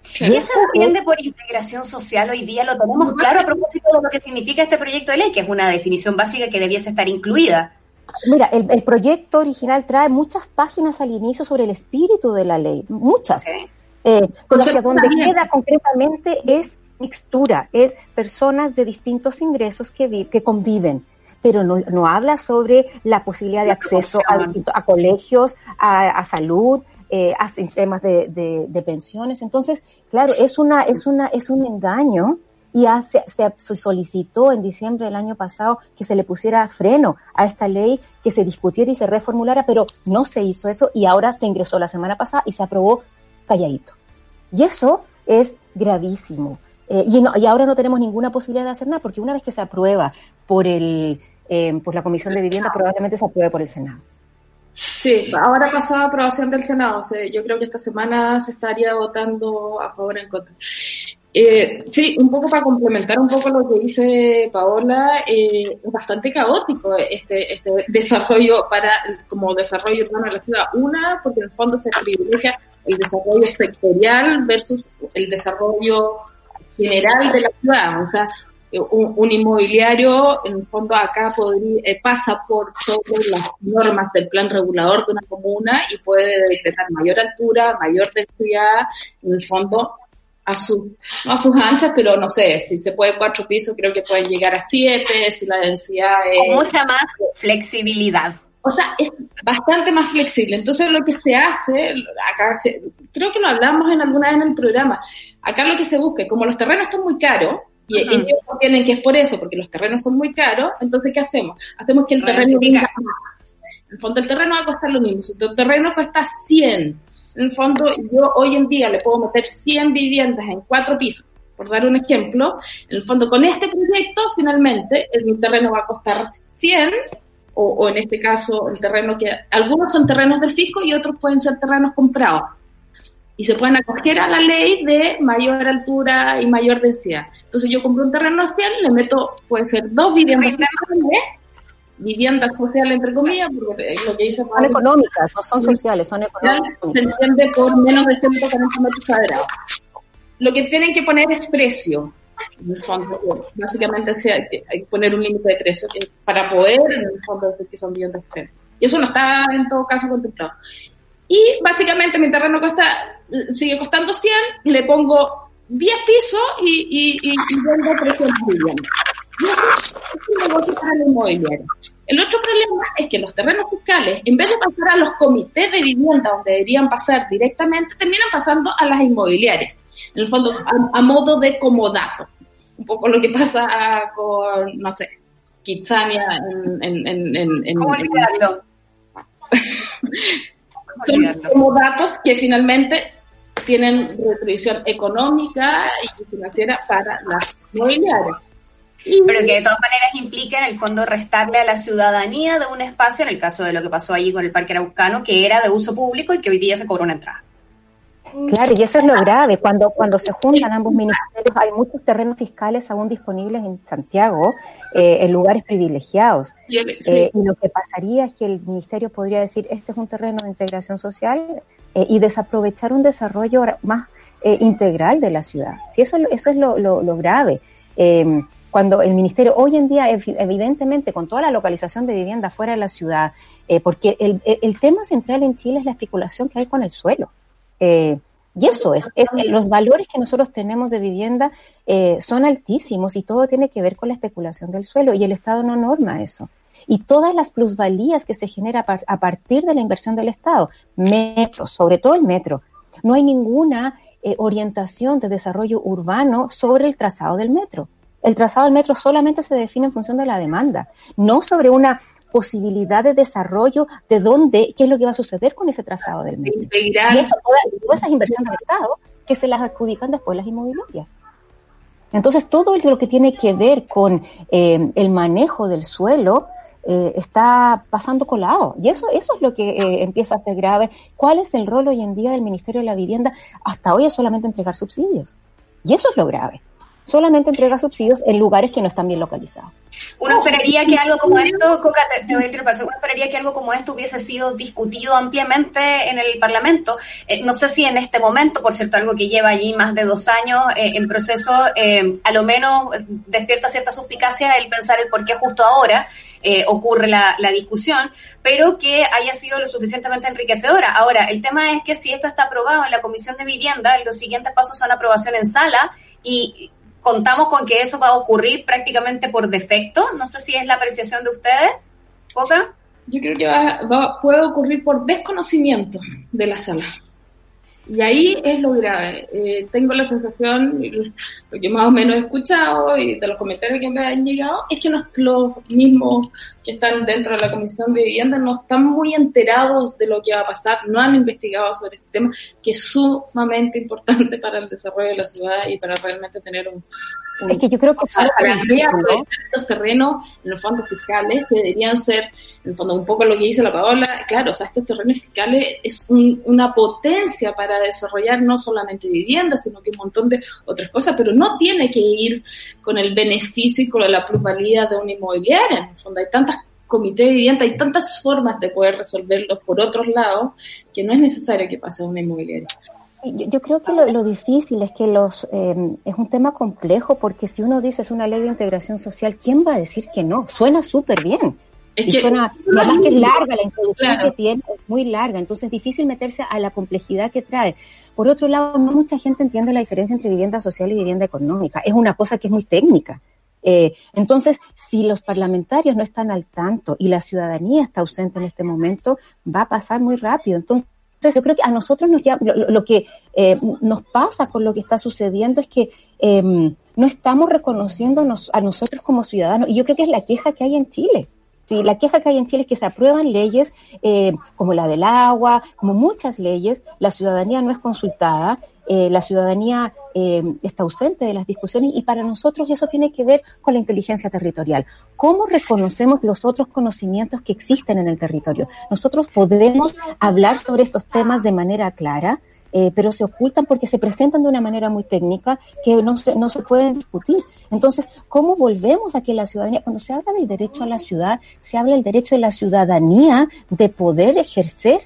¿Qué se entiende por integración social hoy día? Lo tenemos claro a propósito de lo que significa este proyecto de ley, que es una definición básica que debiese estar incluida. Mira, el, el proyecto original trae muchas páginas al inicio sobre el espíritu de la ley, muchas. Okay. Eh, pero que donde queda concretamente es mixtura, es personas de distintos ingresos que, que conviven pero no, no habla sobre la posibilidad de acceso a, a colegios, a, a salud, eh, a sistemas de, de, de, pensiones. Entonces, claro, es una, es una, es un engaño y hace, se, se, solicitó en diciembre del año pasado que se le pusiera freno a esta ley, que se discutiera y se reformulara, pero no se hizo eso y ahora se ingresó la semana pasada y se aprobó calladito. Y eso es gravísimo. Eh, y, no, y ahora no tenemos ninguna posibilidad de hacer nada, porque una vez que se aprueba por el eh, por la Comisión de Vivienda, probablemente se apruebe por el Senado. Sí, ahora pasó a aprobación del Senado. O sea, yo creo que esta semana se estaría votando a favor o en contra. Eh, sí, un poco para complementar un poco lo que dice Paola, eh, es bastante caótico este, este desarrollo para como desarrollo urbano de la ciudad. Una, porque en el fondo se privilegia el desarrollo sectorial versus el desarrollo general de la ciudad. O sea, un, un, inmobiliario, en el fondo acá podría, eh, pasa por todas las normas del plan regulador de una comuna y puede decretar mayor altura, mayor densidad, en el fondo a, su, no a sus anchas, pero no sé, si se puede cuatro pisos, creo que pueden llegar a siete, si la densidad es... Con mucha más flexibilidad. O sea, es bastante más flexible. Entonces lo que se hace, acá creo que lo hablamos en alguna vez en el programa, acá lo que se busca, como los terrenos están muy caros, y ellos tienen que es por eso, porque los terrenos son muy caros, entonces ¿qué hacemos? Hacemos que el terreno venga más. En el fondo el terreno va a costar lo mismo. Si el terreno cuesta 100, en el fondo yo hoy en día le puedo meter 100 viviendas en cuatro pisos, por dar un ejemplo. En el fondo con este proyecto finalmente el terreno va a costar 100 o, en este caso el terreno que algunos son terrenos del fisco y otros pueden ser terrenos comprados y se pueden acoger a la ley de mayor altura y mayor densidad. Entonces yo compro un terreno social, le meto, puede ser dos viviendas sociales, viviendas sociales entre comillas, porque lo que dice son económicas, no son sociales, son económicas. Se entiende por menos de 140 metros cuadrados. Lo que tienen que poner es precio en el fondo, básicamente hay que poner un límite de precio para poder, en el fondo, que son viviendas Y eso no está en todo caso contemplado. Y básicamente mi terreno cuesta, sigue costando 100, le pongo 10 pisos y, y, y, y vendo 300 viviendas. es un negocio para el inmobiliario. El otro problema es que los terrenos fiscales, en vez de pasar a los comités de vivienda, donde deberían pasar directamente, terminan pasando a las inmobiliarias en el fondo, a, modo de comodato. Un poco lo que pasa con, no sé, Kitsania en... en, en, en ¿Cómo olvidarlo? Son comodatos que finalmente tienen retribución económica y financiera para las inmobiliarias. Pero que de todas maneras implica en el fondo restarle a la ciudadanía de un espacio, en el caso de lo que pasó allí con el Parque Araucano, que era de uso público y que hoy día se cobró una entrada. Claro, y eso es lo grave. Cuando, cuando se juntan ambos ministerios, hay muchos terrenos fiscales aún disponibles en Santiago, eh, en lugares privilegiados. Eh, y lo que pasaría es que el ministerio podría decir, este es un terreno de integración social eh, y desaprovechar un desarrollo más integral de la ciudad. Sí, eso, eso es lo, lo, lo grave. cuando el ministerio, hoy en día, evidentemente, con toda la localización de vivienda fuera de la ciudad, porque el, el tema central en Chile es la especulación que hay con el suelo. Eh, y eso es, es, los valores que nosotros tenemos de vivienda eh, son altísimos y todo tiene que ver con la especulación del suelo y el Estado no norma eso. Y todas las plusvalías que se genera a partir de la inversión del Estado, metros, sobre todo el metro, no hay ninguna eh, orientación de desarrollo urbano sobre el trazado del metro. El trazado del metro solamente se define en función de la demanda, no sobre una posibilidad de desarrollo de dónde, qué es lo que va a suceder con ese trazado del metro. Y eso, todas, esas inversiones del Estado que se las adjudican después las inmobiliarias. Entonces, todo lo que tiene que ver con eh, el manejo del suelo eh, está pasando colado. Y eso, eso es lo que eh, empieza a ser grave. ¿Cuál es el rol hoy en día del Ministerio de la Vivienda? Hasta hoy es solamente entregar subsidios. Y eso es lo grave solamente entrega subsidios en lugares que no están bien localizados. Uno esperaría que algo como esto, Coca, te, doy el uno esperaría que algo como esto hubiese sido discutido ampliamente en el Parlamento. Eh, no sé si en este momento, por cierto, algo que lleva allí más de dos años eh, en proceso, eh, a lo menos despierta cierta suspicacia el pensar el por qué justo ahora ocurre la, la discusión, pero que haya sido lo suficientemente enriquecedora. Ahora, el tema es que si esto está aprobado en la Comisión de Vivienda, los siguientes pasos son aprobación en sala y contamos con que eso va a ocurrir prácticamente por defecto. No sé si es la apreciación de ustedes, Coca. Yo creo que va, puede ocurrir por desconocimiento de la sala. Y ahí es lo grave. Eh, tengo la sensación, lo que más o menos he escuchado y de los comentarios que me han llegado, es que los mismos que están dentro de la Comisión de Vivienda no están muy enterados de lo que va a pasar, no han investigado sobre este tema, que es sumamente importante para el desarrollo de la ciudad y para realmente tener un, es que yo creo que para, estos terrenos en los fondos fiscales que deberían ser, en el fondo, un poco lo que dice la Paola, claro, o sea, estos terrenos fiscales es una potencia para desarrollar no solamente viviendas, sino que un montón de otras cosas, pero no tiene que ir con el beneficio y con la plusvalía de una inmobiliaria. En el fondo hay tantas comités de vivienda, hay tantas formas de poder resolverlos por otros lados que no es necesario que pase a una inmobiliaria. Yo, creo que lo, difícil es que los eh, es un tema complejo porque si uno dice es una ley de integración social, ¿quién va a decir que no? Suena súper bien. Es que, suena, además que es larga la introducción que tiene, es muy larga, entonces es difícil meterse a la complejidad que trae. Por otro lado, no mucha gente entiende la diferencia entre vivienda social y vivienda económica. Es una cosa que es muy técnica. Eh, entonces, si los parlamentarios no están al tanto y la ciudadanía está ausente en este momento, va a pasar muy rápido. Entonces, yo creo que a nosotros nos lo, que eh, nos pasa con lo que está sucediendo es que em, no estamos reconociéndonos a nosotros como ciudadanos. Y yo creo que es la queja que hay en Chile. La queja que hay en Chile es que se aprueban leyes eh, como la del agua, como muchas leyes, la ciudadanía no es consultada, eh, la ciudadanía eh, está ausente de las discusiones y para nosotros eso tiene que ver con la inteligencia territorial. ¿Cómo reconocemos los otros conocimientos que existen en el territorio? Nosotros podemos hablar sobre estos temas de manera clara, eh, pero se ocultan porque se presentan de una manera muy técnica que no se, no se pueden discutir. Entonces, ¿cómo volvemos a que la ciudadanía, cuando se habla del derecho a la ciudad, se habla del derecho de la ciudadanía de poder ejercer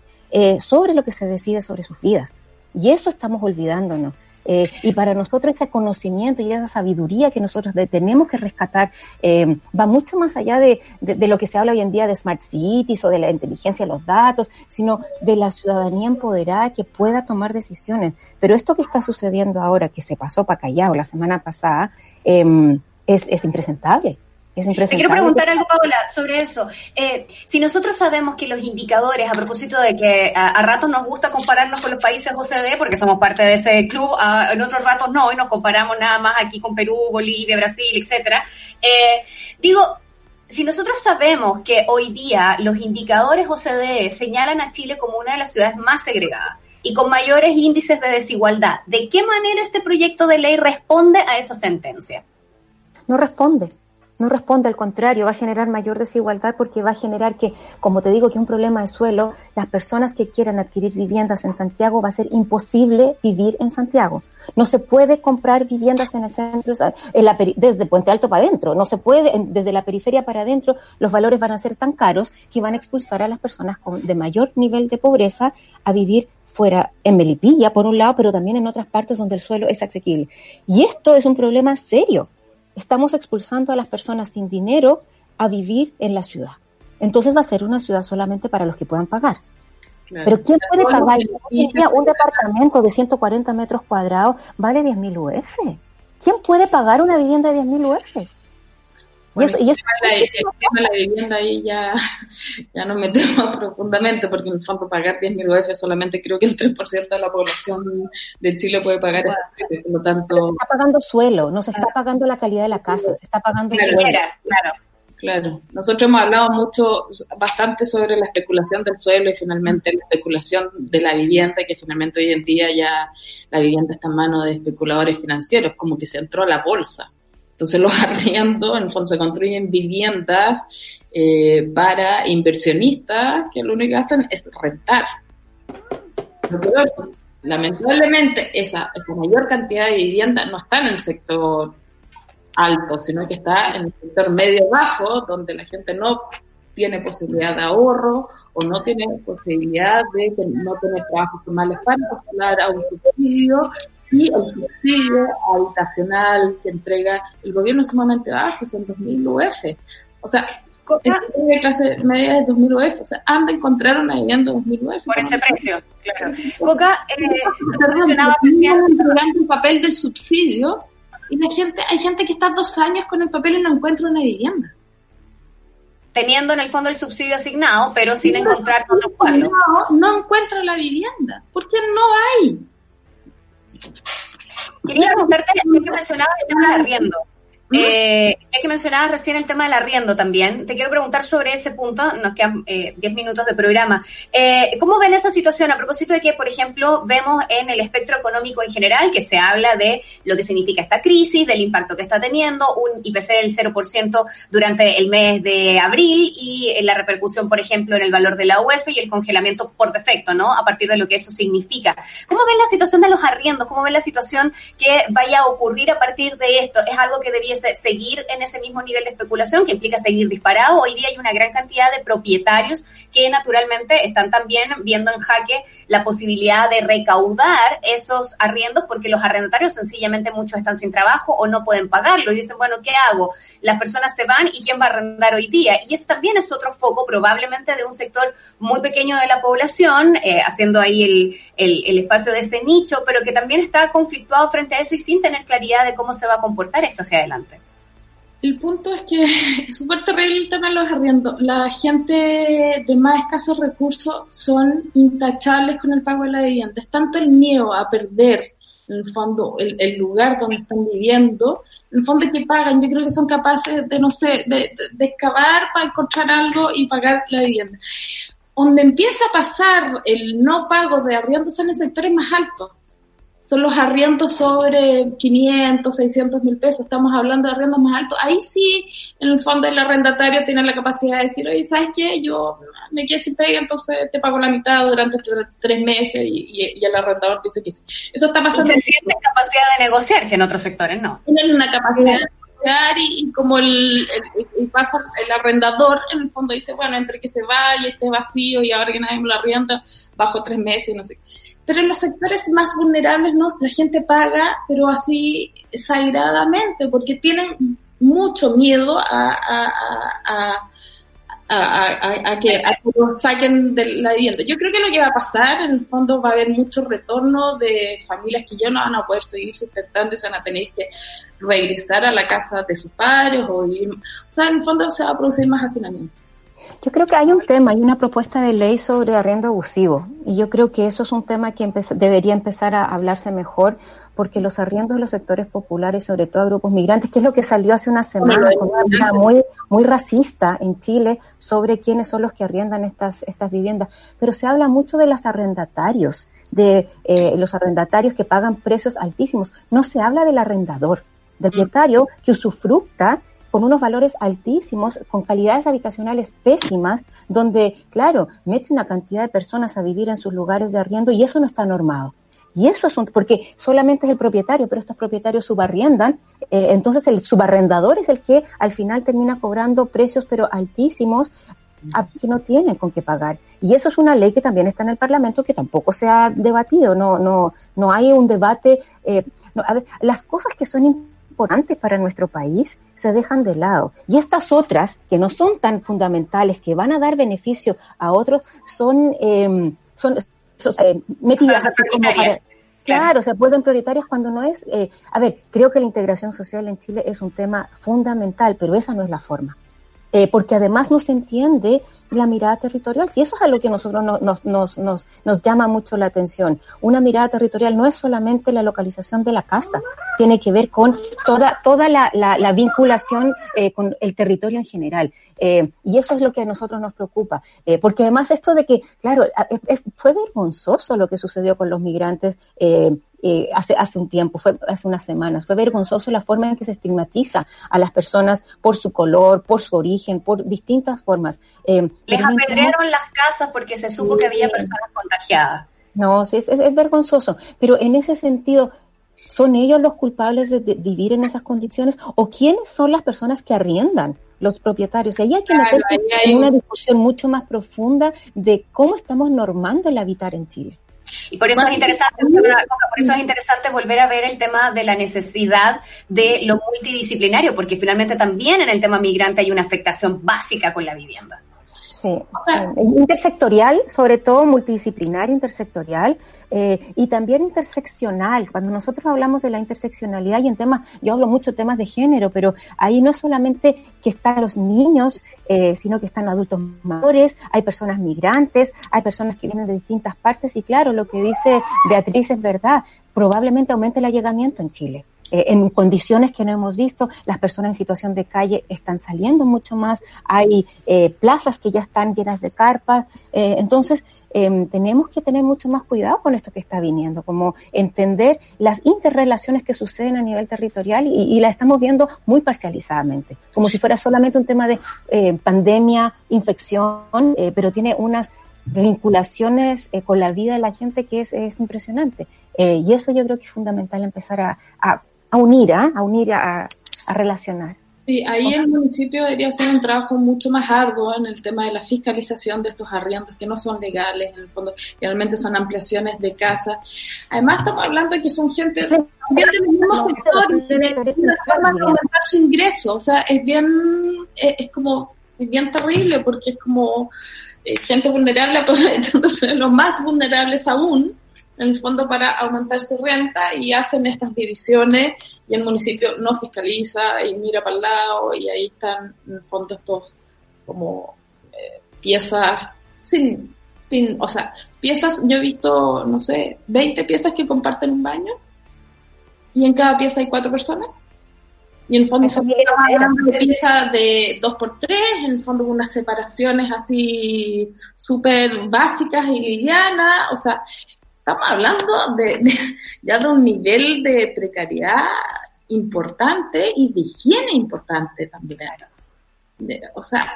sobre lo que se decide sobre sus vidas? Y eso estamos olvidándonos. Eh, y para nosotros ese conocimiento y esa sabiduría que nosotros tenemos que rescatar eh, va mucho más allá de, de, lo que se habla hoy en día de smart cities o de la inteligencia de los datos, sino de la ciudadanía empoderada que pueda tomar decisiones. Pero esto que está sucediendo ahora, que se pasó para Callao la semana pasada, eh, es, es impresentable. Te quiero preguntar algo, Paola, sobre eso. Eh, si nosotros sabemos que los indicadores, a propósito de que a, ratos nos gusta compararnos con los países OCDE, porque somos parte de ese club, en otros ratos no, y nos comparamos nada más aquí con Perú, Bolivia, Brasil, etcétera. Eh, digo, si nosotros sabemos que hoy día los indicadores OCDE señalan a Chile como una de las ciudades más segregadas y con mayores índices de desigualdad, ¿de qué manera este proyecto de ley responde a esa sentencia? No responde no responde, al contrario, va a generar mayor desigualdad porque va a generar que, como te digo, que un problema de suelo, las personas que quieran adquirir viviendas en Santiago va a ser imposible vivir en Santiago. No se puede comprar viviendas en el centro, desde Puente Alto para adentro. No se puede, desde la periferia para adentro, los valores van a ser tan caros que van a expulsar a las personas con, de mayor nivel de pobreza a vivir fuera en Melipilla, por un lado, pero también en otras partes donde el suelo es asequible. Y esto es un problema serio estamos expulsando a las personas sin dinero a vivir en la ciudad. Entonces va a ser una ciudad solamente para los que puedan pagar. Pero ¿quién puede pagar? Un departamento de 140 metros cuadrados vale 10.000 UF. ¿Quién puede pagar una vivienda de 10.000 UF? Y eso, y eso el, tema de la vivienda ahí ya, ya nos metemos profundamente, porque en el fondo pagar 10.000 UF solamente creo que el 3% de la población de Chile puede pagar eso. Por lo tanto... se está pagando suelo, no se está pagando la calidad de la casa, se está pagando claro, suelo. Claro. Claro, nosotros hemos hablado mucho, bastante sobre la especulación del suelo y finalmente la especulación de la vivienda, que finalmente hoy en día ya la vivienda está en manos de especuladores financieros, como que se entró a la bolsa. Entonces los arriendos, en el fondo, se construyen viviendas eh, para inversionistas que lo único que hacen es rentar. lamentablemente, esa, mayor cantidad de viviendas no está en el sector alto, sino que está en el sector medio-bajo, donde la gente no tiene posibilidad de ahorro o no tiene posibilidad de no tener trabajos formales para postular a un subsidio y el subsidio habitacional que entrega el gobierno es sumamente bajo, son 2.000 UF. O sea, de clase media de 2.000 UF, o sea, anda a encontrar una vivienda de 2.000 UF. Por ese precio, claro. Coca, eh, mencionaba recién... el papel del subsidio y la gente, hay gente que está dos años con el papel y no encuentra una vivienda. Teniendo en el fondo el subsidio asignado, pero sin encontrar dónde ocuparlo. No, no encuentra la vivienda, porque no hay. Quería preguntarte, que mencionabas el tema de arriendo. Eh, es que mencionabas recién el tema del arriendo también. Te quiero preguntar sobre ese punto. Nos quedan 10 eh, minutos de programa. Eh, ¿Cómo ven esa situación a propósito de que, por ejemplo, vemos en el espectro económico en general que se habla de lo que significa esta crisis, del impacto que está teniendo, un IPC del 0% durante el mes de abril y la repercusión, por ejemplo, en el valor de la UEF y el congelamiento por defecto, ¿no? A partir de lo que eso significa. ¿Cómo ven la situación de los arriendos? ¿Cómo ven la situación que vaya a ocurrir a partir de esto? ¿Es algo que debía seguir en ese mismo nivel de especulación, que implica seguir disparado. Hoy día hay una gran cantidad de propietarios que naturalmente están también viendo en jaque la posibilidad de recaudar esos arriendos porque los arrendatarios sencillamente muchos están sin trabajo o no pueden pagarlo y dicen, bueno, ¿qué hago? Las personas se van y ¿quién va a arrendar hoy día? Y ese también es otro foco probablemente de un sector muy pequeño de la población, eh, haciendo ahí el, el, el espacio de ese nicho, pero que también está conflictuado frente a eso y sin tener claridad de cómo se va a comportar esto hacia adelante. El punto es que es súper terrible el tema de los arriendos. La gente de más escasos recursos son intachables con el pago de la vivienda. Es tanto el miedo a perder, en el fondo, el, lugar donde están viviendo, en el fondo que pagan. Yo creo que son capaces de, no sé, de, excavar para encontrar algo y pagar la vivienda. Donde empieza a pasar el no pago de arriendos son en sectores más altos son los arriendos sobre 500, 600 mil pesos, estamos hablando de arriendos más altos, ahí sí, en el fondo el arrendatario tiene la capacidad de decir, oye, ¿sabes qué? Yo me quedé sin pega, entonces te pago la mitad durante tres meses y, el arrendador dice que sí. Eso está pasando. Y se siente capacidad de negociar, que en otros sectores no. Tienen una capacidad de negociar y, como el, el, pasa el arrendador, en el fondo dice, bueno, entre que se va y esté vacío y ahora que nadie me lo arrienda, bajo tres meses no sé pero en los sectores más vulnerables, ¿no? La gente paga, pero así exageradamente, porque tienen mucho miedo a, a, que, lo saquen de la vivienda. Yo creo que lo que va a pasar, en el fondo, va a haber mucho retorno de familias que ya no van a poder seguir sustentando y se van a tener que regresar a la casa de sus padres o ir, o sea, en el fondo se va a producir más hacinamiento. Yo creo que hay un tema, hay una propuesta de ley sobre arriendo abusivo y yo creo que eso es un tema que debería empezar a hablarse mejor porque los arriendos de los sectores populares, sobre todo a grupos migrantes, que es lo que salió hace una semana con una vida muy, muy racista en Chile sobre quiénes son los que arriendan estas, estas viviendas, pero se habla mucho de los arrendatarios, de eh, los arrendatarios que pagan precios altísimos, no se habla del arrendador, del propietario que usufructa con unos valores altísimos, con calidades habitacionales pésimas, donde, claro, mete una cantidad de personas a vivir en sus lugares de arriendo y eso no está normado. Y eso es un, porque solamente es el propietario, pero estos propietarios subarriendan, eh, entonces el subarrendador es el que al final termina cobrando precios pero altísimos que no tienen con qué pagar. Y eso es una ley que también está en el Parlamento que tampoco se ha debatido, no, no, no hay un debate. Eh, a ver, las cosas que son importantes para nuestro país se dejan de lado. Y estas otras, que no son tan fundamentales, que van a dar beneficio a otros, son, eh, son, eh, metidas como para, Claro, se vuelven prioritarias cuando no es... Eh, a ver, creo que la integración social en Chile es un tema fundamental, pero esa no es la forma. Eh, porque además no se entiende la mirada territorial. Si eso es a lo que nosotros nos, nos, nos, nos, llama mucho la atención. Una mirada territorial no es solamente la localización de la casa, tiene que ver con toda, toda la, la, vinculación eh, con el territorio en general. Eh, y eso es lo que a nosotros nos preocupa. Eh, porque además esto de que, claro, fue vergonzoso lo que sucedió con los migrantes hace, hace un tiempo, fue hace unas semanas. Fue vergonzoso la forma en que se estigmatiza a las personas por su color, por su origen, por distintas formas. Les apedrearon las casas porque se supo que había personas contagiadas. No, sí, es, es, vergonzoso. Pero en ese sentido, ¿son ellos los culpables de, vivir en esas condiciones? ¿O quiénes son las personas que arriendan? los propietarios. Y ahí hay que meterse en una discusión mucho más profunda de cómo estamos normando el habitar en Chile. Y por eso es interesante, por eso es interesante volver a ver el tema de la necesidad de lo multidisciplinario, porque finalmente también en el tema migrante hay una afectación básica con la vivienda. Sí, intersectorial, sobre todo multidisciplinario, intersectorial eh, y también interseccional. Cuando nosotros hablamos de la interseccionalidad y en temas, yo hablo mucho de temas de género, pero ahí no solamente que están los niños, eh, sino que están adultos mayores, hay personas migrantes, hay personas que vienen de distintas partes y claro, lo que dice Beatriz es verdad, probablemente aumente el allegamiento en Chile. Eh, en condiciones que no hemos visto. Las personas en situación de calle están saliendo mucho más. Hay eh, plazas que ya están llenas de carpas. Eh, entonces, em, tenemos que tener mucho más cuidado con esto que está viniendo, como entender las interrelaciones que suceden a nivel territorial y, la estamos viendo muy parcializadamente, como si fuera solamente un tema de pandemia, infección, pero tiene unas vinculaciones con la vida de la gente que es, es impresionante. y eso yo creo que es fundamental empezar a unir, ¿ah? a unir, a, a relacionar. Sí, ahí el municipio debería hacer un trabajo mucho más arduo en el tema de la fiscalización de estos arriendos que no son legales, en el fondo realmente son ampliaciones de casa. Además estamos hablando de que son gente también del mismo sector, de, una forma de aumentar su ingreso, o sea, es bien, es, como, es bien terrible porque es como eh, gente vulnerable aprovechándose de los más vulnerables aún en el fondo para aumentar su renta y hacen estas divisiones y el municipio no fiscaliza y mira para el lado y ahí están en el fondo estos como eh, piezas sin, sin, o sea, piezas, yo he visto, no sé, 20 piezas que comparten un baño y en cada pieza hay cuatro personas. Y en el fondo son de piezas de dos por tres, en el fondo unas separaciones así súper básicas y livianas, o sea, estamos hablando de, ya de un nivel de precariedad importante y de higiene importante también. o sea,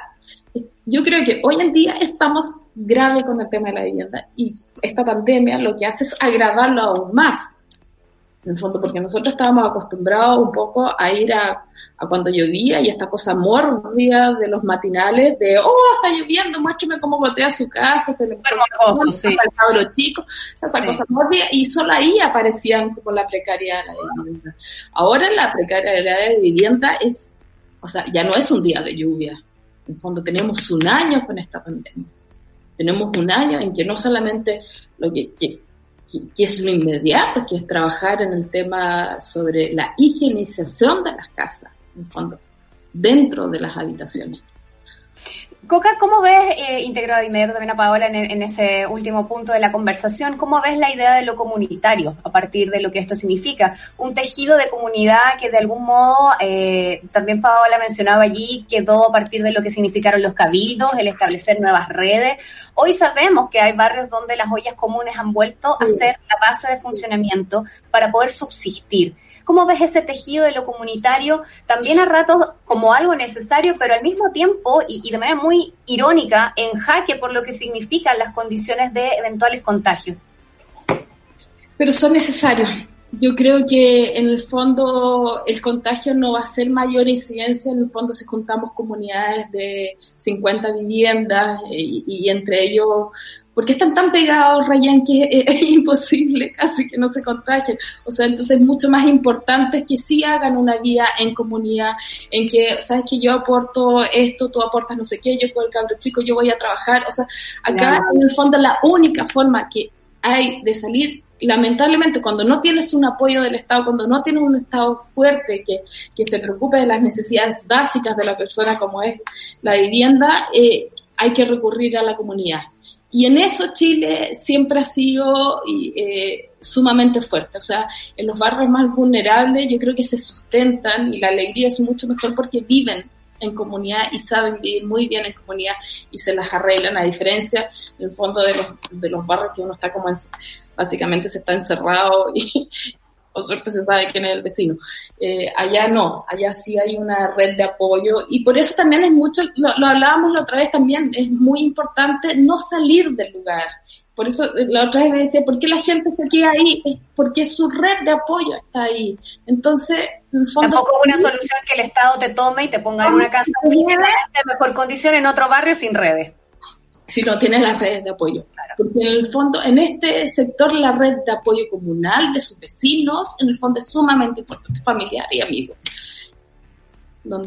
yo creo que hoy en día estamos grave con el tema de la vivienda y esta pandemia lo que hace es agravarlo aún más en el fondo, porque nosotros estábamos acostumbrados un poco a ir a, cuando llovía y esta cosa morbida de los matinales de, oh, está lloviendo, muéstrame cómo botea su casa, se le el sí. cabro chico, esa cosa morbida, y solo ahí aparecían como la precariedad de la vivienda. Ahora la precariedad de vivienda es, o sea, ya no es un día de lluvia, en el fondo tenemos un año con esta pandemia. Tenemos un año en que no solamente lo que que, es lo inmediato, que es trabajar en el tema sobre la higienización de las casas, en fondo, dentro de las habitaciones. Coca, ¿cómo ves, eh, integrado inmediato también a Paola en, ese último punto de la conversación, cómo ves la idea de lo comunitario a partir de lo que esto significa? Un tejido de comunidad que de algún modo, eh, también Paola mencionaba allí, quedó a partir de lo que significaron los cabildos, el establecer nuevas redes. Hoy sabemos que hay barrios donde las ollas comunes han vuelto a ser la base de funcionamiento para poder subsistir. ¿Cómo ves ese tejido de lo comunitario también a ratos como algo necesario, pero al mismo tiempo y, de manera muy irónica en jaque por lo que significan las condiciones de eventuales contagios? Pero son necesarios. Yo creo que en el fondo el contagio no va a ser mayor incidencia, en el fondo si juntamos comunidades de 50 viviendas eh, y entre ellos porque están tan pegados, Rayan, que es, imposible casi que no se contagien. O sea, entonces es mucho más importante que sí hagan una vida en comunidad, en que, sabes que yo aporto esto, tú aportas no sé qué, yo con el cabro chico, yo voy a trabajar. O sea, acá en el fondo la única forma que hay de salir lamentablemente cuando no tienes un apoyo del Estado, cuando no tienes un Estado fuerte que, que se preocupe de las necesidades básicas de la persona como es la vivienda, eh, hay que recurrir a la comunidad. Y en eso Chile siempre ha sido eh, sumamente fuerte. O sea, en los barrios más vulnerables yo creo que se sustentan y la alegría es mucho mejor porque viven en comunidad y saben vivir muy bien en comunidad y se las arreglan, a diferencia en el fondo de los, de los barrios que uno está como básicamente se está encerrado y, por suerte se sabe quién es el vecino. Eh, allá no, allá sí hay una red de apoyo y por eso también es mucho, lo, hablábamos la otra vez también, es muy importante no salir del lugar. Por eso eh, la otra vez me decía, ¿por qué la gente se queda ahí? Es porque su red de apoyo está ahí. Entonces, en fondo... Tampoco es una solución que el Estado te tome y te ponga en una casa de mejor condición en otro barrio sin redes si no tienes las redes de apoyo. Porque en el fondo, en este sector, la red de apoyo comunal de sus vecinos, en el fondo es sumamente importante, familiar y amigo.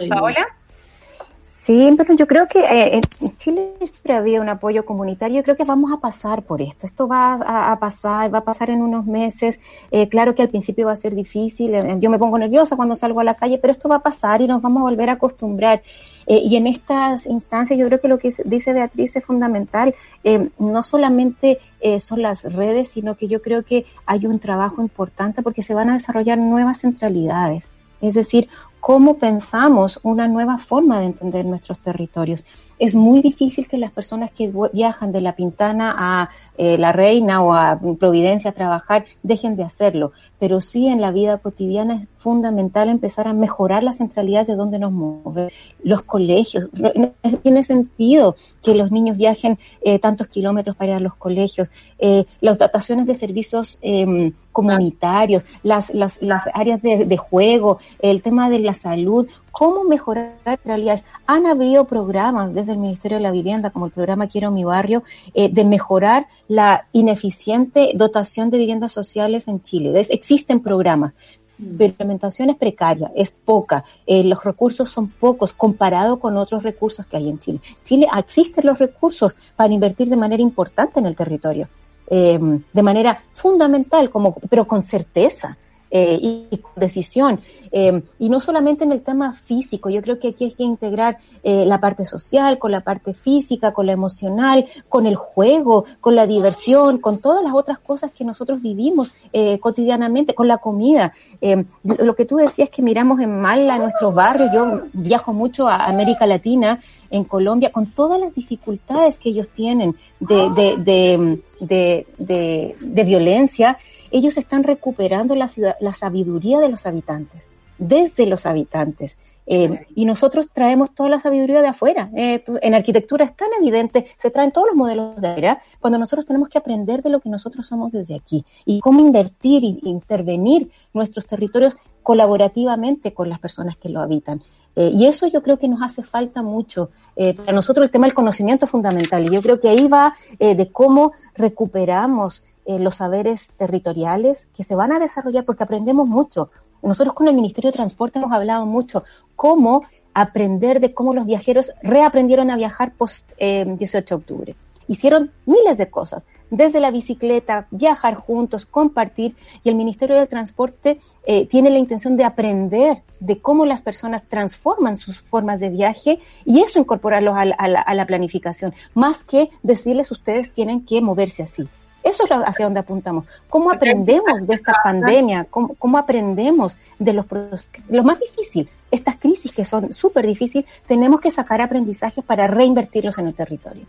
¿Paola? Sí, pero yo creo que eh, en Chile siempre había un apoyo comunitario. Yo creo que vamos a pasar por esto. Esto va a, pasar, va a pasar en unos meses. Eh, claro que al principio va a ser difícil. Eh, yo me pongo nerviosa cuando salgo a la calle, pero esto va a pasar y nos vamos a volver a acostumbrar. Y en estas instancias yo creo que lo que dice Beatriz es fundamental. no solamente son las redes, sino que yo creo que hay un trabajo importante porque se van a desarrollar nuevas centralidades. Es decir, cómo pensamos una nueva forma de entender nuestros territorios. Es muy difícil que las personas que viajan de La Pintana a eh, La Reina o a Providencia a trabajar dejen de hacerlo, pero sí en la vida cotidiana es fundamental empezar a mejorar las centralidades de donde nos movemos. Los colegios, no tiene sentido que los niños viajen eh, tantos kilómetros para ir a los colegios, eh, las dotaciones de servicios em, comunitarios, las, las, las áreas de, juego, el tema de la salud, cómo mejorar realidades. Han habido programas desde el Ministerio de la Vivienda, como el programa Quiero mi barrio, eh, de mejorar la ineficiente dotación de viviendas sociales en Chile. existen programas, mm. pero la implementación es precaria, es poca, eh, los recursos son pocos comparado con otros recursos que hay en Chile. Chile existen los recursos para invertir de manera importante en el territorio eh, de manera fundamental, como, pero con certeza. Eh, y, decisión. Eh, y no solamente en el tema físico, yo creo que aquí hay que integrar eh, la parte social, con la parte física, con la emocional, con el juego, con la diversión, con todas las otras cosas que nosotros vivimos cotidianamente, con la comida. lo que tú decías que miramos en mal a nuestros barrios, yo viajo mucho a América Latina, en Colombia, con todas las dificultades que ellos tienen de, de, de violencia, ellos están recuperando la, la sabiduría de los habitantes, desde los habitantes. Eh, y nosotros traemos toda la sabiduría de afuera. Eh, en arquitectura es tan evidente, se traen todos los modelos de afuera, cuando nosotros tenemos que aprender de lo que nosotros somos desde aquí y cómo invertir e intervenir nuestros territorios colaborativamente con las personas que lo habitan. Eh, y eso yo creo que nos hace falta mucho. para nosotros el tema del conocimiento es fundamental y yo creo que ahí va de cómo recuperamos eh, los saberes territoriales que se van a desarrollar porque aprendemos mucho. Nosotros con el Ministerio de Transporte hemos hablado mucho cómo aprender de cómo los viajeros reaprendieron a viajar post 18 eh, de octubre. Hicieron miles de cosas, desde la bicicleta, viajar juntos, compartir, y el Ministerio del Transporte eh, tiene la intención de aprender de cómo las personas transforman sus formas de viaje y eso incorporarlos a la planificación, más que decirles ustedes tienen que moverse así. Eso es hacia donde apuntamos. ¿Cómo aprendemos de esta pandemia? ¿Cómo, aprendemos de los lo más difícil? Estas crisis que son súper difíciles, tenemos que sacar aprendizajes para reinvertirlos en el territorio.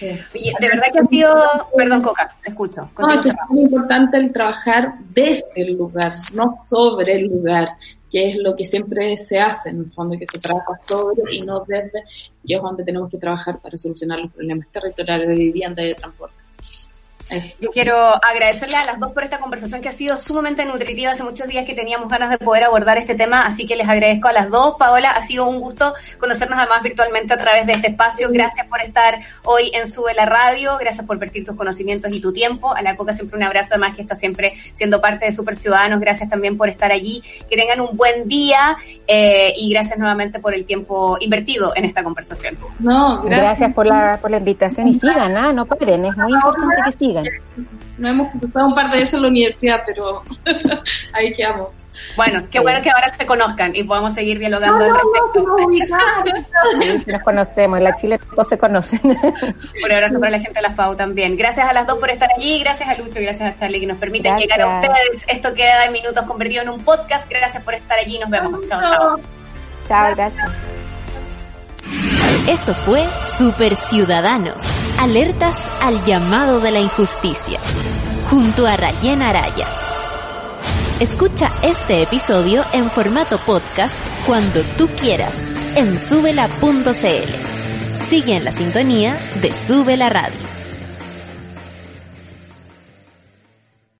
de verdad que ha sido, perdón Coca, te escucho. No, es muy importante el trabajar desde el lugar, no sobre el lugar, que es lo que siempre se hace en el fondo, que se trabaja sobre y no desde, y es donde tenemos que trabajar para solucionar los problemas territoriales de vivienda y de transporte. Yo quiero agradecerle a las dos por esta conversación que ha sido sumamente nutritiva. Hace muchos días que teníamos ganas de poder abordar este tema, así que les agradezco a las dos. Paola, ha sido un gusto conocernos además virtualmente a través de este espacio. Gracias por estar hoy en Sube la Radio, gracias por vertir tus conocimientos y tu tiempo. A la Coca siempre un abrazo, además que está siempre siendo parte de Super Ciudadanos. Gracias también por estar allí. Que tengan un buen día eh, y gracias nuevamente por el tiempo invertido en esta conversación. No, gracias, por, la, por la invitación y sigan, ¿ah? no paren, es muy importante que sigan. No hemos pasado un par de veces en la universidad, pero ahí quedamos. Bueno, qué bueno que ahora se conozcan y podamos seguir dialogando al respecto. nos conocemos, en la Chile todos se conocen. Un abrazo para la gente de la FAU también. Gracias a las dos por estar allí, gracias a Lucho, gracias a Charlie que nos permiten llegar a ustedes. Esto queda en minutos convertido en un podcast. Gracias por estar allí, nos vemos. Chao, chao. Chao, gracias. Eso fue Super Ciudadanos, alertas al llamado de la injusticia, junto a Rayen Araya. Escucha este episodio en formato podcast cuando tú quieras en subela.cl. Sigue en la sintonía de Sube la Radio.